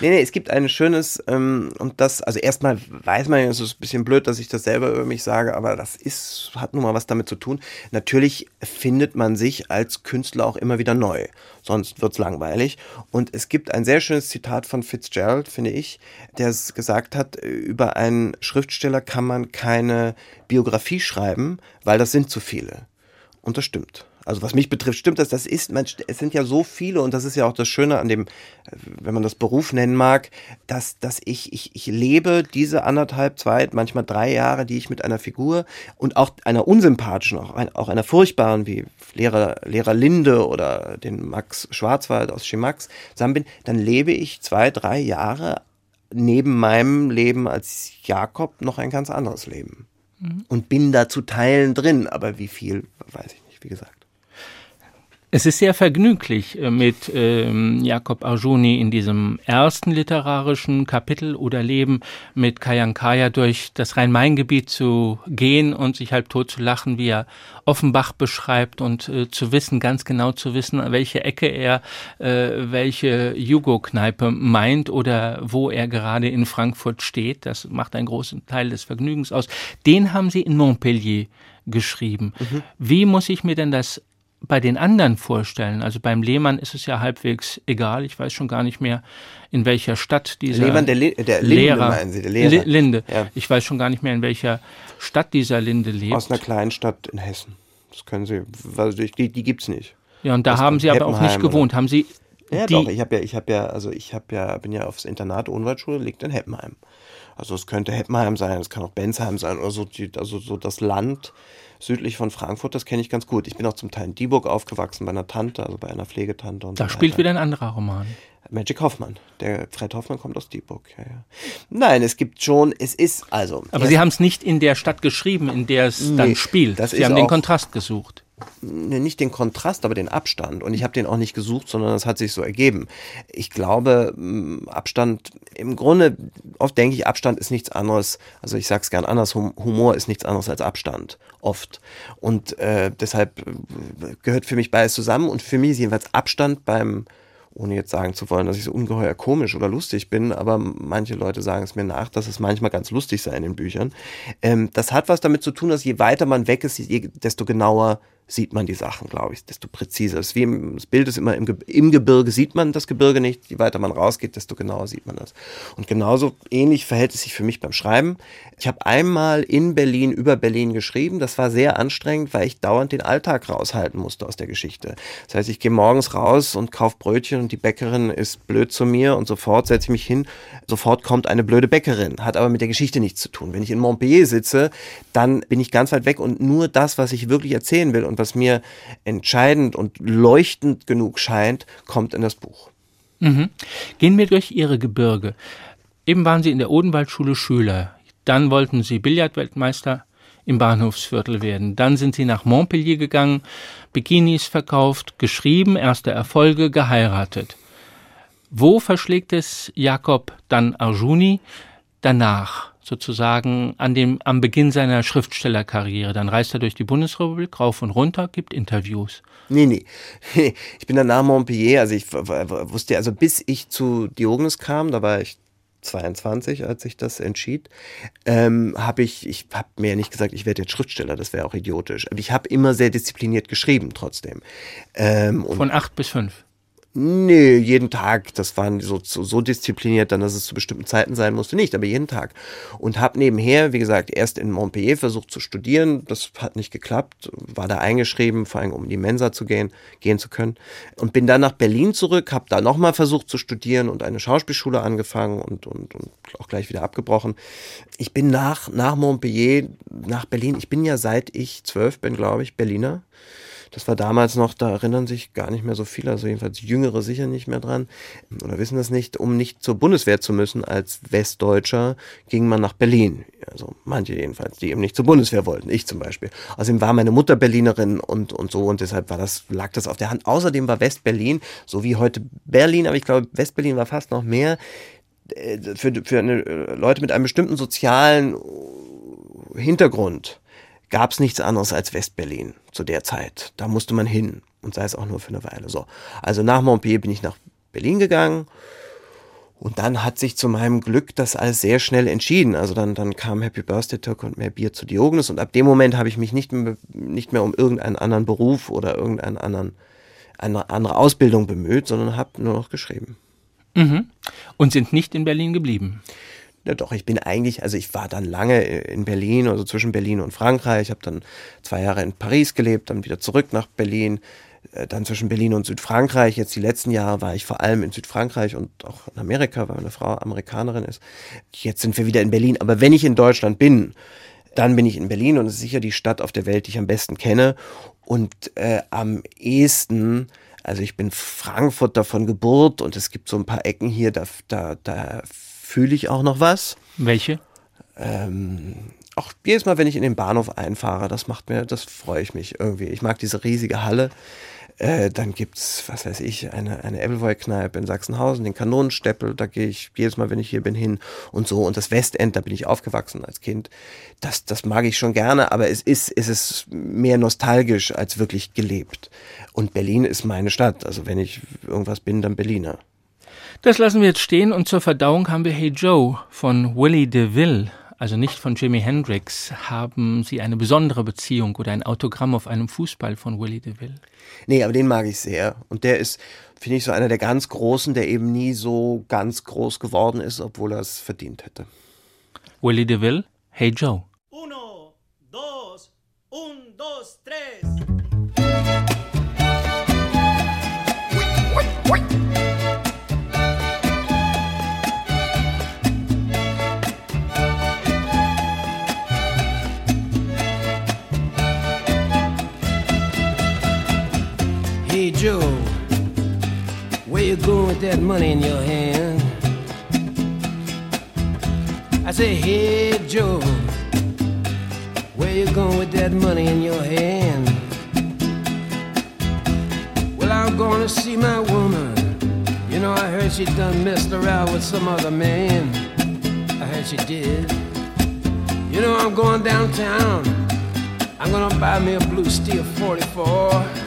Nee, nee, es gibt ein schönes Ähm, und das, also erstmal weiß man es ist ein bisschen blöd, dass ich das selber über mich sage, aber das ist, hat nun mal was damit zu tun. Natürlich findet man sich als Künstler auch immer wieder neu. Sonst wird's langweilig. Und es gibt ein sehr schönes Zitat von Fitzgerald, finde ich, der es gesagt hat, über einen Schriftsteller kann man keine Biografie schreiben, weil das sind zu viele. Und das stimmt. Also was mich betrifft, stimmt das. Das ist, man, es sind ja so viele und das ist ja auch das Schöne an dem, wenn man das Beruf nennen mag, dass, dass ich, ich, ich lebe diese anderthalb, zwei, manchmal drei Jahre, die ich mit einer Figur und auch einer unsympathischen, auch, auch einer furchtbaren wie Lehrer, Lehrer Linde oder den Max Schwarzwald aus Schimax zusammen bin, dann lebe ich zwei, drei Jahre neben meinem Leben als Jakob noch ein ganz anderes Leben. Mhm. Und bin da zu Teilen drin, aber wie viel, weiß ich nicht, wie gesagt. Es ist sehr vergnüglich, äh, mit ähm, Jakob Arjuni in diesem ersten literarischen Kapitel oder Leben mit Kayankaya durch das Rhein-Main-Gebiet zu gehen und sich halb tot zu lachen, wie er Offenbach beschreibt und äh, zu wissen, ganz genau zu wissen, an welche Ecke er äh, welche Jugo-Kneipe meint oder wo er gerade in Frankfurt steht. Das macht einen großen Teil des Vergnügens aus. Den haben Sie in Montpellier geschrieben. Mhm. Wie muss ich mir denn das bei den anderen vorstellen? Also beim Lehmann ist es ja halbwegs egal. Ich weiß schon gar nicht mehr, in welcher Stadt dieser Lehmann, der, Le der Linde, Lehrer, meinen Sie, der Lehrer. Linde. Ja. Ich weiß schon gar nicht mehr, in welcher Stadt dieser Linde lebt. Aus einer kleinen Stadt in Hessen. Das können Sie, also die, die gibt's nicht. Ja, und da das haben Sie aber auch nicht gewohnt. Oder? Haben Sie ja, doch, ich habe ja, ich habe ja, also ich habe ja, bin ja aufs Internat Unwaldschule, liegt in Heppenheim. Also es könnte Heppenheim sein, es kann auch Bensheim sein oder so, die, also so das Land südlich von Frankfurt, das kenne ich ganz gut. Ich bin auch zum Teil in Dieburg aufgewachsen bei einer Tante, also bei einer Pflegetante. Und da so spielt wieder ein anderer Roman. Magic Hoffmann. Der Fred Hoffmann kommt aus Dieburg. Ja, ja. Nein, es gibt schon, es ist also. Aber Sie haben es nicht in der Stadt geschrieben, in der es nee, dann spielt. Sie haben den Kontrast gesucht nicht den Kontrast, aber den Abstand. Und ich habe den auch nicht gesucht, sondern das hat sich so ergeben. Ich glaube, mm, Abstand, im Grunde, oft denke ich, Abstand ist nichts anderes, also ich sage es gern anders, Humor ist nichts anderes als Abstand, oft. Und äh, deshalb äh, gehört für mich beides zusammen und für mich ist jedenfalls Abstand beim ohne jetzt sagen zu wollen, dass ich so ungeheuer komisch oder lustig bin, aber manche Leute sagen es mir nach, dass es manchmal ganz lustig sei in den Büchern. Ähm, das hat was damit zu tun, dass je weiter man weg ist, je, desto genauer sieht man die Sachen, glaube ich, desto präziser. Das, wie im, das Bild ist immer im, im, Gebirge sieht man das Gebirge nicht. Je weiter man rausgeht, desto genauer sieht man das. Und genauso ähnlich verhält es sich für mich beim Schreiben. Ich habe einmal in Berlin über Berlin geschrieben. Das war sehr anstrengend, weil ich dauernd den Alltag raushalten musste aus der Geschichte. Das heißt, ich gehe morgens raus und kaufe Brötchen und die Bäckerin ist blöd zu mir und sofort setze ich mich hin. Sofort kommt eine blöde Bäckerin, hat aber mit der Geschichte nichts zu tun. Wenn ich in Montpellier sitze, dann bin ich ganz weit weg und nur das, was ich wirklich erzählen will und was mir entscheidend und leuchtend genug scheint, kommt in das Buch. Mhm. Gehen wir durch Ihre Gebirge. Eben waren Sie in der Odenwaldschule Schüler. Dann wollten Sie Billardweltmeister im Bahnhofsviertel werden. Dann sind Sie nach Montpellier gegangen, Bikinis verkauft, geschrieben, erste Erfolge, geheiratet. Wo verschlägt es Jakob dann Arjuni danach? Sozusagen an dem, am Beginn seiner Schriftstellerkarriere. Dann reist er durch die Bundesrepublik rauf und runter, gibt Interviews. Nee, nee. <laughs> Ich bin dann nach Montpellier, also ich wusste, also bis ich zu Diogenes kam, da war ich 22, als ich das entschied, ähm, habe ich, ich habe mir nicht gesagt, ich werde jetzt Schriftsteller, das wäre auch idiotisch. Aber ich habe immer sehr diszipliniert geschrieben trotzdem. Ähm, Von acht bis fünf? Nee, jeden Tag. Das waren so, so, so diszipliniert, dann, dass es zu bestimmten Zeiten sein musste, nicht, aber jeden Tag. Und habe nebenher, wie gesagt, erst in Montpellier versucht zu studieren. Das hat nicht geklappt. War da eingeschrieben, vor allem um in die Mensa zu gehen, gehen zu können. Und bin dann nach Berlin zurück, habe da nochmal versucht zu studieren und eine Schauspielschule angefangen und, und, und auch gleich wieder abgebrochen. Ich bin nach, nach Montpellier, nach Berlin. Ich bin ja seit ich zwölf bin, glaube ich, Berliner. Das war damals noch, da erinnern sich gar nicht mehr so viele, also jedenfalls Jüngere sicher nicht mehr dran oder wissen das nicht. Um nicht zur Bundeswehr zu müssen als Westdeutscher, ging man nach Berlin. Also manche jedenfalls, die eben nicht zur Bundeswehr wollten. Ich zum Beispiel. Außerdem war meine Mutter Berlinerin und, und so und deshalb war das, lag das auf der Hand. Außerdem war Westberlin, so wie heute Berlin, aber ich glaube, Westberlin war fast noch mehr äh, für, für eine, äh, Leute mit einem bestimmten sozialen Hintergrund gab es nichts anderes als Westberlin zu der Zeit. Da musste man hin und sei es auch nur für eine Weile. So, also nach Montpellier bin ich nach Berlin gegangen Und dann hat sich zu meinem Glück das alles sehr schnell entschieden. Also dann, dann kam Happy Birthday Türk und mehr Bier zu Diogenes. Und ab dem Moment habe ich mich nicht mehr, nicht mehr um irgendeinen anderen Beruf oder irgendeinen anderen, eine andere Ausbildung bemüht, sondern habe nur noch geschrieben. Mhm. Und sind nicht in Berlin geblieben? Ja, doch, ich bin eigentlich, also ich war dann lange in Berlin, also zwischen Berlin und Frankreich. Ich habe dann zwei Jahre in Paris gelebt, dann wieder zurück nach Berlin, äh, dann zwischen Berlin und Südfrankreich. Jetzt die letzten Jahre war ich vor allem in Südfrankreich und auch in Amerika, weil meine Frau Amerikanerin ist. Jetzt sind wir wieder in Berlin. Aber wenn ich in Deutschland bin, dann bin ich in Berlin und es ist sicher die Stadt auf der Welt, die ich am besten kenne. Und äh, am ehesten also ich bin Frankfurter von Geburt und es gibt so ein paar Ecken hier, da, da, da fühle ich auch noch was. Welche? Ähm, auch jedes Mal, wenn ich in den Bahnhof einfahre, das macht mir, das freue ich mich irgendwie. Ich mag diese riesige Halle. Äh, dann es, was weiß ich, eine, eine Appleboy-Kneipe in Sachsenhausen, den Kanonensteppel, da gehe ich jedes Mal, wenn ich hier bin, hin und so. Und das Westend, da bin ich aufgewachsen als Kind. Das, das mag ich schon gerne, aber es ist, es ist mehr nostalgisch als wirklich gelebt. Und Berlin ist meine Stadt. Also wenn ich irgendwas bin, dann Berliner. Das lassen wir jetzt stehen und zur Verdauung haben wir Hey Joe von Willie DeVille, also nicht von Jimi Hendrix. Haben Sie eine besondere Beziehung oder ein Autogramm auf einem Fußball von Willie DeVille? Nee, aber den mag ich sehr. Und der ist, finde ich, so einer der ganz Großen, der eben nie so ganz groß geworden ist, obwohl er es verdient hätte. Willie DeVille, Hey Joe. Uno, you going with that money in your hand? I say, hey Joe, where you going with that money in your hand? Well, I'm gonna see my woman. You know, I heard she done messed around with some other man. I heard she did. You know, I'm going downtown. I'm gonna buy me a blue steel 44.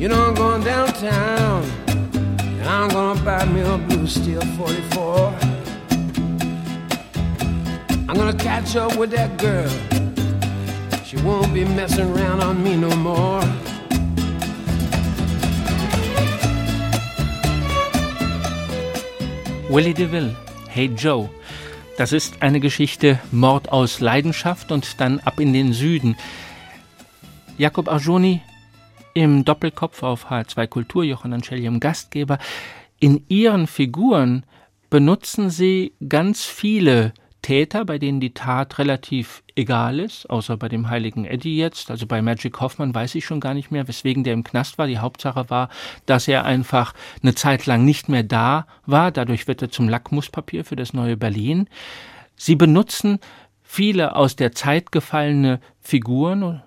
You know I'm going downtown I'm gonna buy me a blue steel 44. I'm gonna catch up with that girl. She won't be messing around on me no more. Willie DeVille, Hey Joe. Das ist eine Geschichte Mord aus Leidenschaft und dann ab in den Süden. Jakob Arjoni, im Doppelkopf auf H2 Kultur, Jochen Ancelium Gastgeber. In ihren Figuren benutzen sie ganz viele Täter, bei denen die Tat relativ egal ist, außer bei dem heiligen Eddie jetzt. Also bei Magic Hoffman weiß ich schon gar nicht mehr, weswegen der im Knast war. Die Hauptsache war, dass er einfach eine Zeit lang nicht mehr da war. Dadurch wird er zum Lackmuspapier für das neue Berlin. Sie benutzen viele aus der Zeit gefallene Figuren,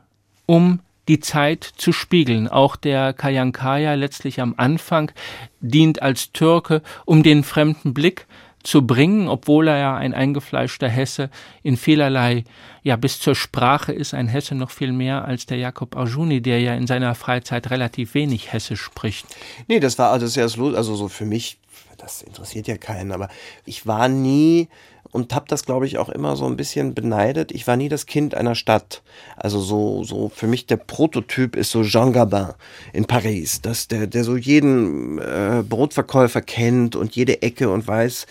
um die Zeit zu spiegeln. Auch der Kayankaya letztlich am Anfang dient als Türke, um den fremden Blick zu bringen, obwohl er ja ein eingefleischter Hesse in vielerlei, ja bis zur Sprache ist ein Hesse noch viel mehr als der Jakob Arjuni, der ja in seiner Freizeit relativ wenig Hesse spricht. Nee, das war also sehr also so für mich, das interessiert ja keinen, aber ich war nie und habe das, glaube ich, auch immer so ein bisschen beneidet. Ich war nie das Kind einer Stadt. Also so, so für mich der Prototyp ist so Jean Gabin in Paris, dass der, der so jeden äh, Brotverkäufer kennt und jede Ecke und weiß,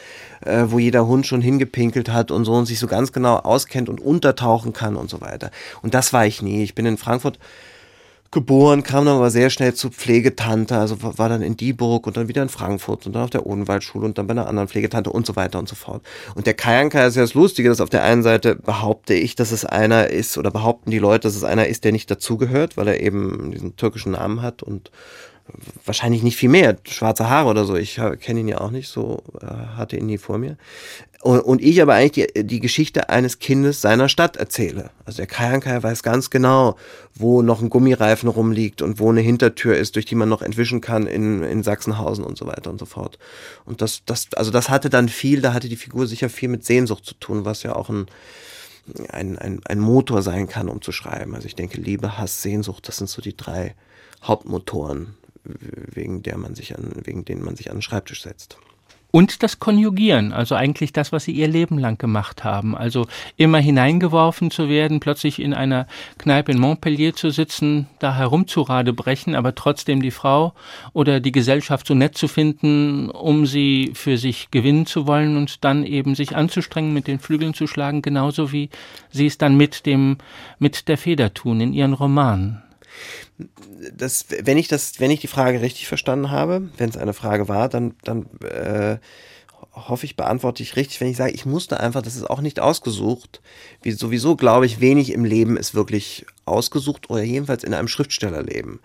äh, wo jeder Hund schon hingepinkelt hat und so und sich so ganz genau auskennt und untertauchen kann und so weiter. Und das war ich nie. Ich bin in Frankfurt geboren, kam dann aber sehr schnell zu Pflegetante, also war dann in Dieburg und dann wieder in Frankfurt und dann auf der Odenwaldschule und dann bei einer anderen Pflegetante und so weiter und so fort. Und der Kajanka ist ja das Lustige, dass auf der einen Seite behaupte ich, dass es einer ist oder behaupten die Leute, dass es einer ist, der nicht dazugehört, weil er eben diesen türkischen Namen hat und wahrscheinlich nicht viel mehr, schwarze Haare oder so. Ich kenne ihn ja auch nicht, so äh, hatte ihn nie vor mir. Und, und ich aber eigentlich die, die Geschichte eines Kindes seiner Stadt erzähle. Also der Kajankai weiß ganz genau, wo noch ein Gummireifen rumliegt und wo eine Hintertür ist, durch die man noch entwischen kann in, in Sachsenhausen und so weiter und so fort. Und das, das, also das hatte dann viel, da hatte die Figur sicher viel mit Sehnsucht zu tun, was ja auch ein, ein, ein, ein Motor sein kann, um zu schreiben. Also ich denke, Liebe, Hass, Sehnsucht, das sind so die drei Hauptmotoren wegen der man sich an, wegen denen man sich an den Schreibtisch setzt. Und das Konjugieren, also eigentlich das, was sie ihr Leben lang gemacht haben. Also immer hineingeworfen zu werden, plötzlich in einer Kneipe in Montpellier zu sitzen, da herumzurade brechen, aber trotzdem die Frau oder die Gesellschaft so nett zu finden, um sie für sich gewinnen zu wollen und dann eben sich anzustrengen, mit den Flügeln zu schlagen, genauso wie sie es dann mit dem, mit der Feder tun in ihren Romanen das, wenn ich das, wenn ich die Frage richtig verstanden habe, wenn es eine Frage war, dann, dann äh, hoffe ich, beantworte ich richtig, wenn ich sage, ich musste einfach, das ist auch nicht ausgesucht. Wie sowieso glaube ich, wenig im Leben ist wirklich ausgesucht oder jedenfalls in einem Schriftstellerleben.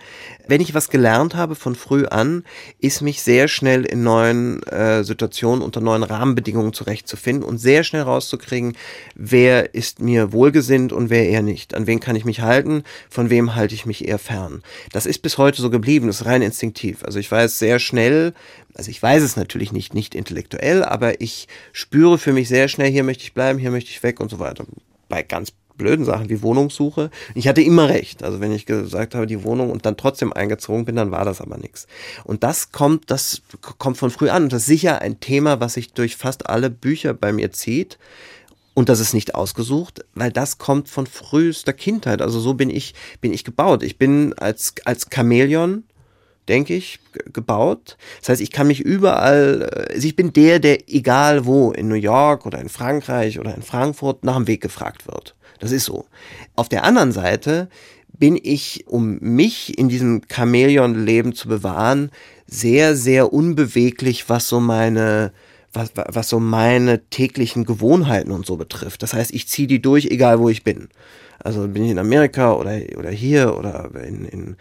Wenn ich was gelernt habe von früh an, ist mich sehr schnell in neuen äh, Situationen unter neuen Rahmenbedingungen zurechtzufinden und sehr schnell rauszukriegen, wer ist mir wohlgesinnt und wer eher nicht. An wen kann ich mich halten, von wem halte ich mich eher fern. Das ist bis heute so geblieben, das ist rein instinktiv. Also ich weiß sehr schnell, also ich weiß es natürlich nicht, nicht intellektuell, aber ich spüre für mich sehr schnell, hier möchte ich bleiben, hier möchte ich weg und so weiter. Bei ganz blöden Sachen wie Wohnungssuche. Ich hatte immer recht. Also wenn ich gesagt habe, die Wohnung und dann trotzdem eingezogen bin, dann war das aber nichts. Und das kommt, das kommt von früh an. Das ist sicher ein Thema, was sich durch fast alle Bücher bei mir zieht. Und das ist nicht ausgesucht, weil das kommt von frühester Kindheit. Also so bin ich, bin ich gebaut. Ich bin als, als Chamäleon, denke ich, gebaut. Das heißt, ich kann mich überall, also ich bin der, der egal wo, in New York oder in Frankreich oder in Frankfurt nach dem Weg gefragt wird. Das ist so. Auf der anderen Seite bin ich, um mich in diesem Chamäleon-Leben zu bewahren, sehr, sehr unbeweglich, was so meine, was, was so meine täglichen Gewohnheiten und so betrifft. Das heißt, ich ziehe die durch, egal wo ich bin. Also bin ich in Amerika oder, oder hier oder in, in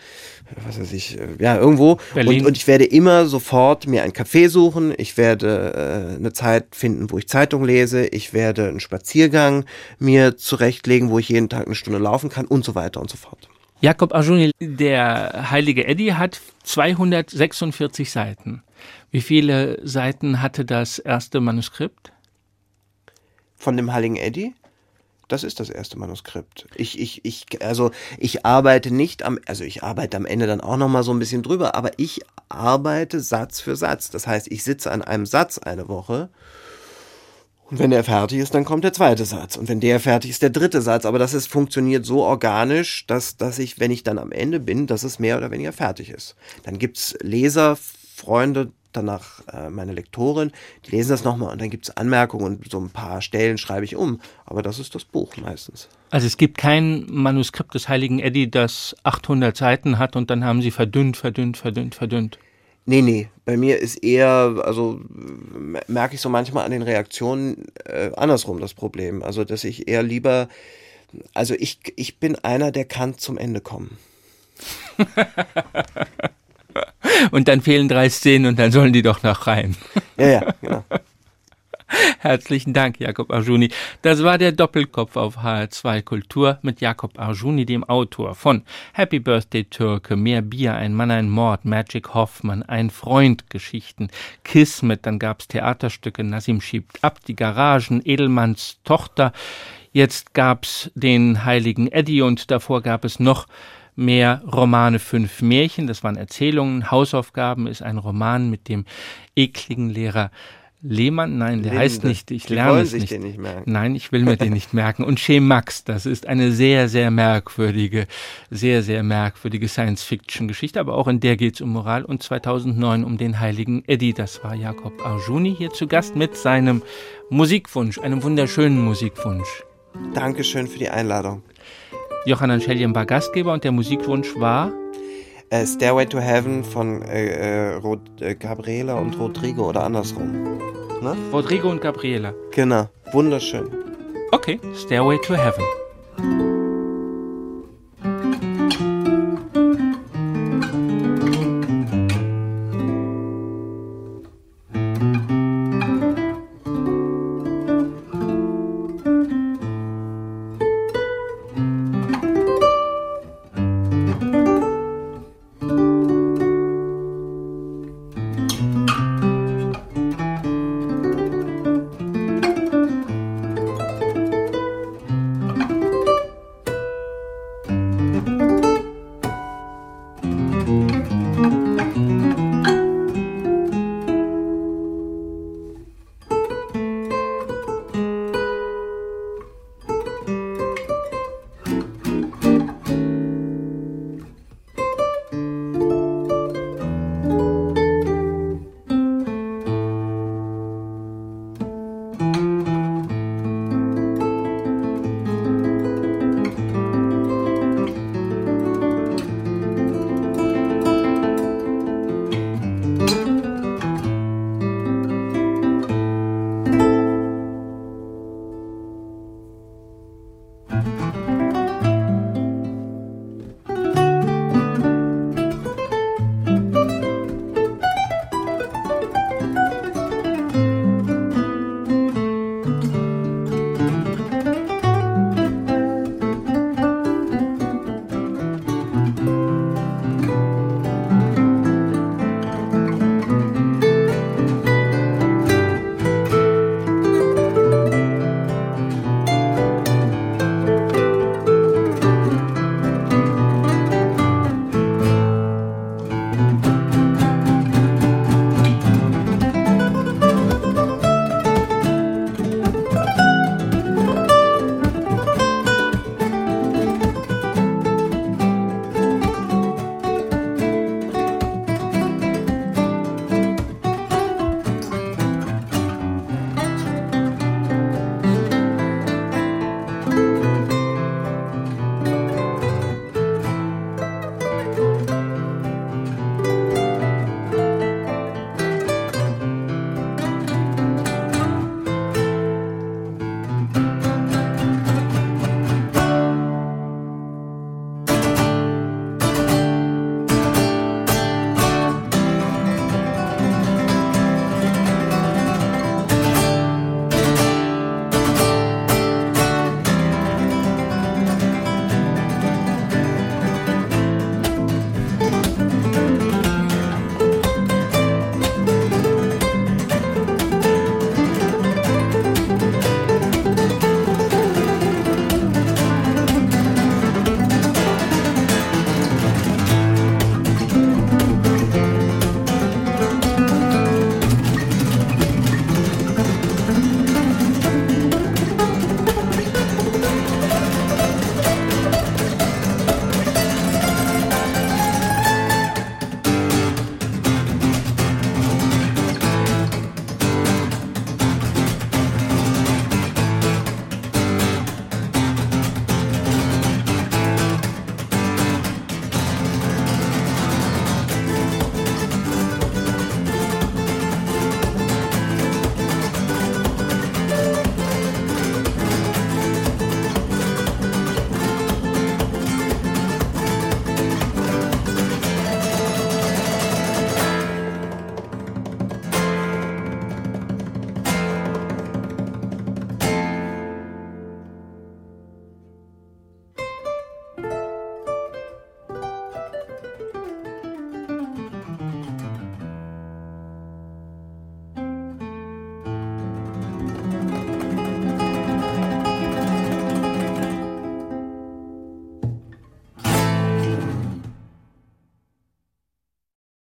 was weiß ich, äh, ja, irgendwo. Und, und ich werde immer sofort mir einen Café suchen. Ich werde äh, eine Zeit finden, wo ich Zeitung lese. Ich werde einen Spaziergang mir zurechtlegen, wo ich jeden Tag eine Stunde laufen kann und so weiter und so fort. Jakob Arjuni, der heilige Eddie hat 246 Seiten. Wie viele Seiten hatte das erste Manuskript? Von dem heiligen Eddie? Das ist das erste Manuskript. Ich, ich, ich, also ich arbeite nicht am, also ich arbeite am Ende dann auch nochmal so ein bisschen drüber, aber ich arbeite Satz für Satz. Das heißt, ich sitze an einem Satz eine Woche und wenn der fertig ist, dann kommt der zweite Satz. Und wenn der fertig ist, der dritte Satz. Aber das ist, funktioniert so organisch, dass, dass ich, wenn ich dann am Ende bin, dass es mehr oder weniger fertig ist. Dann gibt's Leser, Freunde, danach äh, meine Lektorin, die lesen das nochmal und dann gibt es Anmerkungen und so ein paar Stellen schreibe ich um. Aber das ist das Buch meistens. Also es gibt kein Manuskript des heiligen Eddie, das 800 Seiten hat und dann haben sie verdünnt, verdünnt, verdünnt, verdünnt. Nee, nee, bei mir ist eher, also merke ich so manchmal an den Reaktionen äh, andersrum das Problem. Also, dass ich eher lieber, also ich, ich bin einer, der kann zum Ende kommen. <laughs> <laughs> und dann fehlen drei Szenen und dann sollen die doch noch rein. Ja, ja, genau. <laughs> Herzlichen Dank, Jakob Arjuni. Das war der Doppelkopf auf HR2 Kultur mit Jakob Arjuni, dem Autor von Happy Birthday Türke, Mehr Bier, ein Mann, ein Mord, Magic Hoffmann, ein Freund, Geschichten, Kismet, dann gab's Theaterstücke, Nassim schiebt ab, die Garagen, Edelmanns Tochter, jetzt gab's den Heiligen Eddie und davor gab es noch mehr Romane, fünf Märchen, das waren Erzählungen, Hausaufgaben ist ein Roman mit dem ekligen Lehrer Lehmann, nein, der Linde. heißt nicht, ich Die lerne es nicht. nicht nein, ich will mir den nicht merken. Und Chez Max, das ist eine sehr, sehr merkwürdige, sehr, sehr merkwürdige Science-Fiction-Geschichte, aber auch in der geht es um Moral. Und 2009 um den heiligen Eddie, das war Jakob Arjuni hier zu Gast mit seinem Musikwunsch, einem wunderschönen Musikwunsch. Dankeschön für die Einladung. Johann Schellien war Gastgeber und der Musikwunsch war äh, Stairway to Heaven von äh, äh, Rod äh, Gabriela und Rodrigo oder andersrum. Ne? Rodrigo und Gabriela. Genau, wunderschön. Okay, Stairway to Heaven.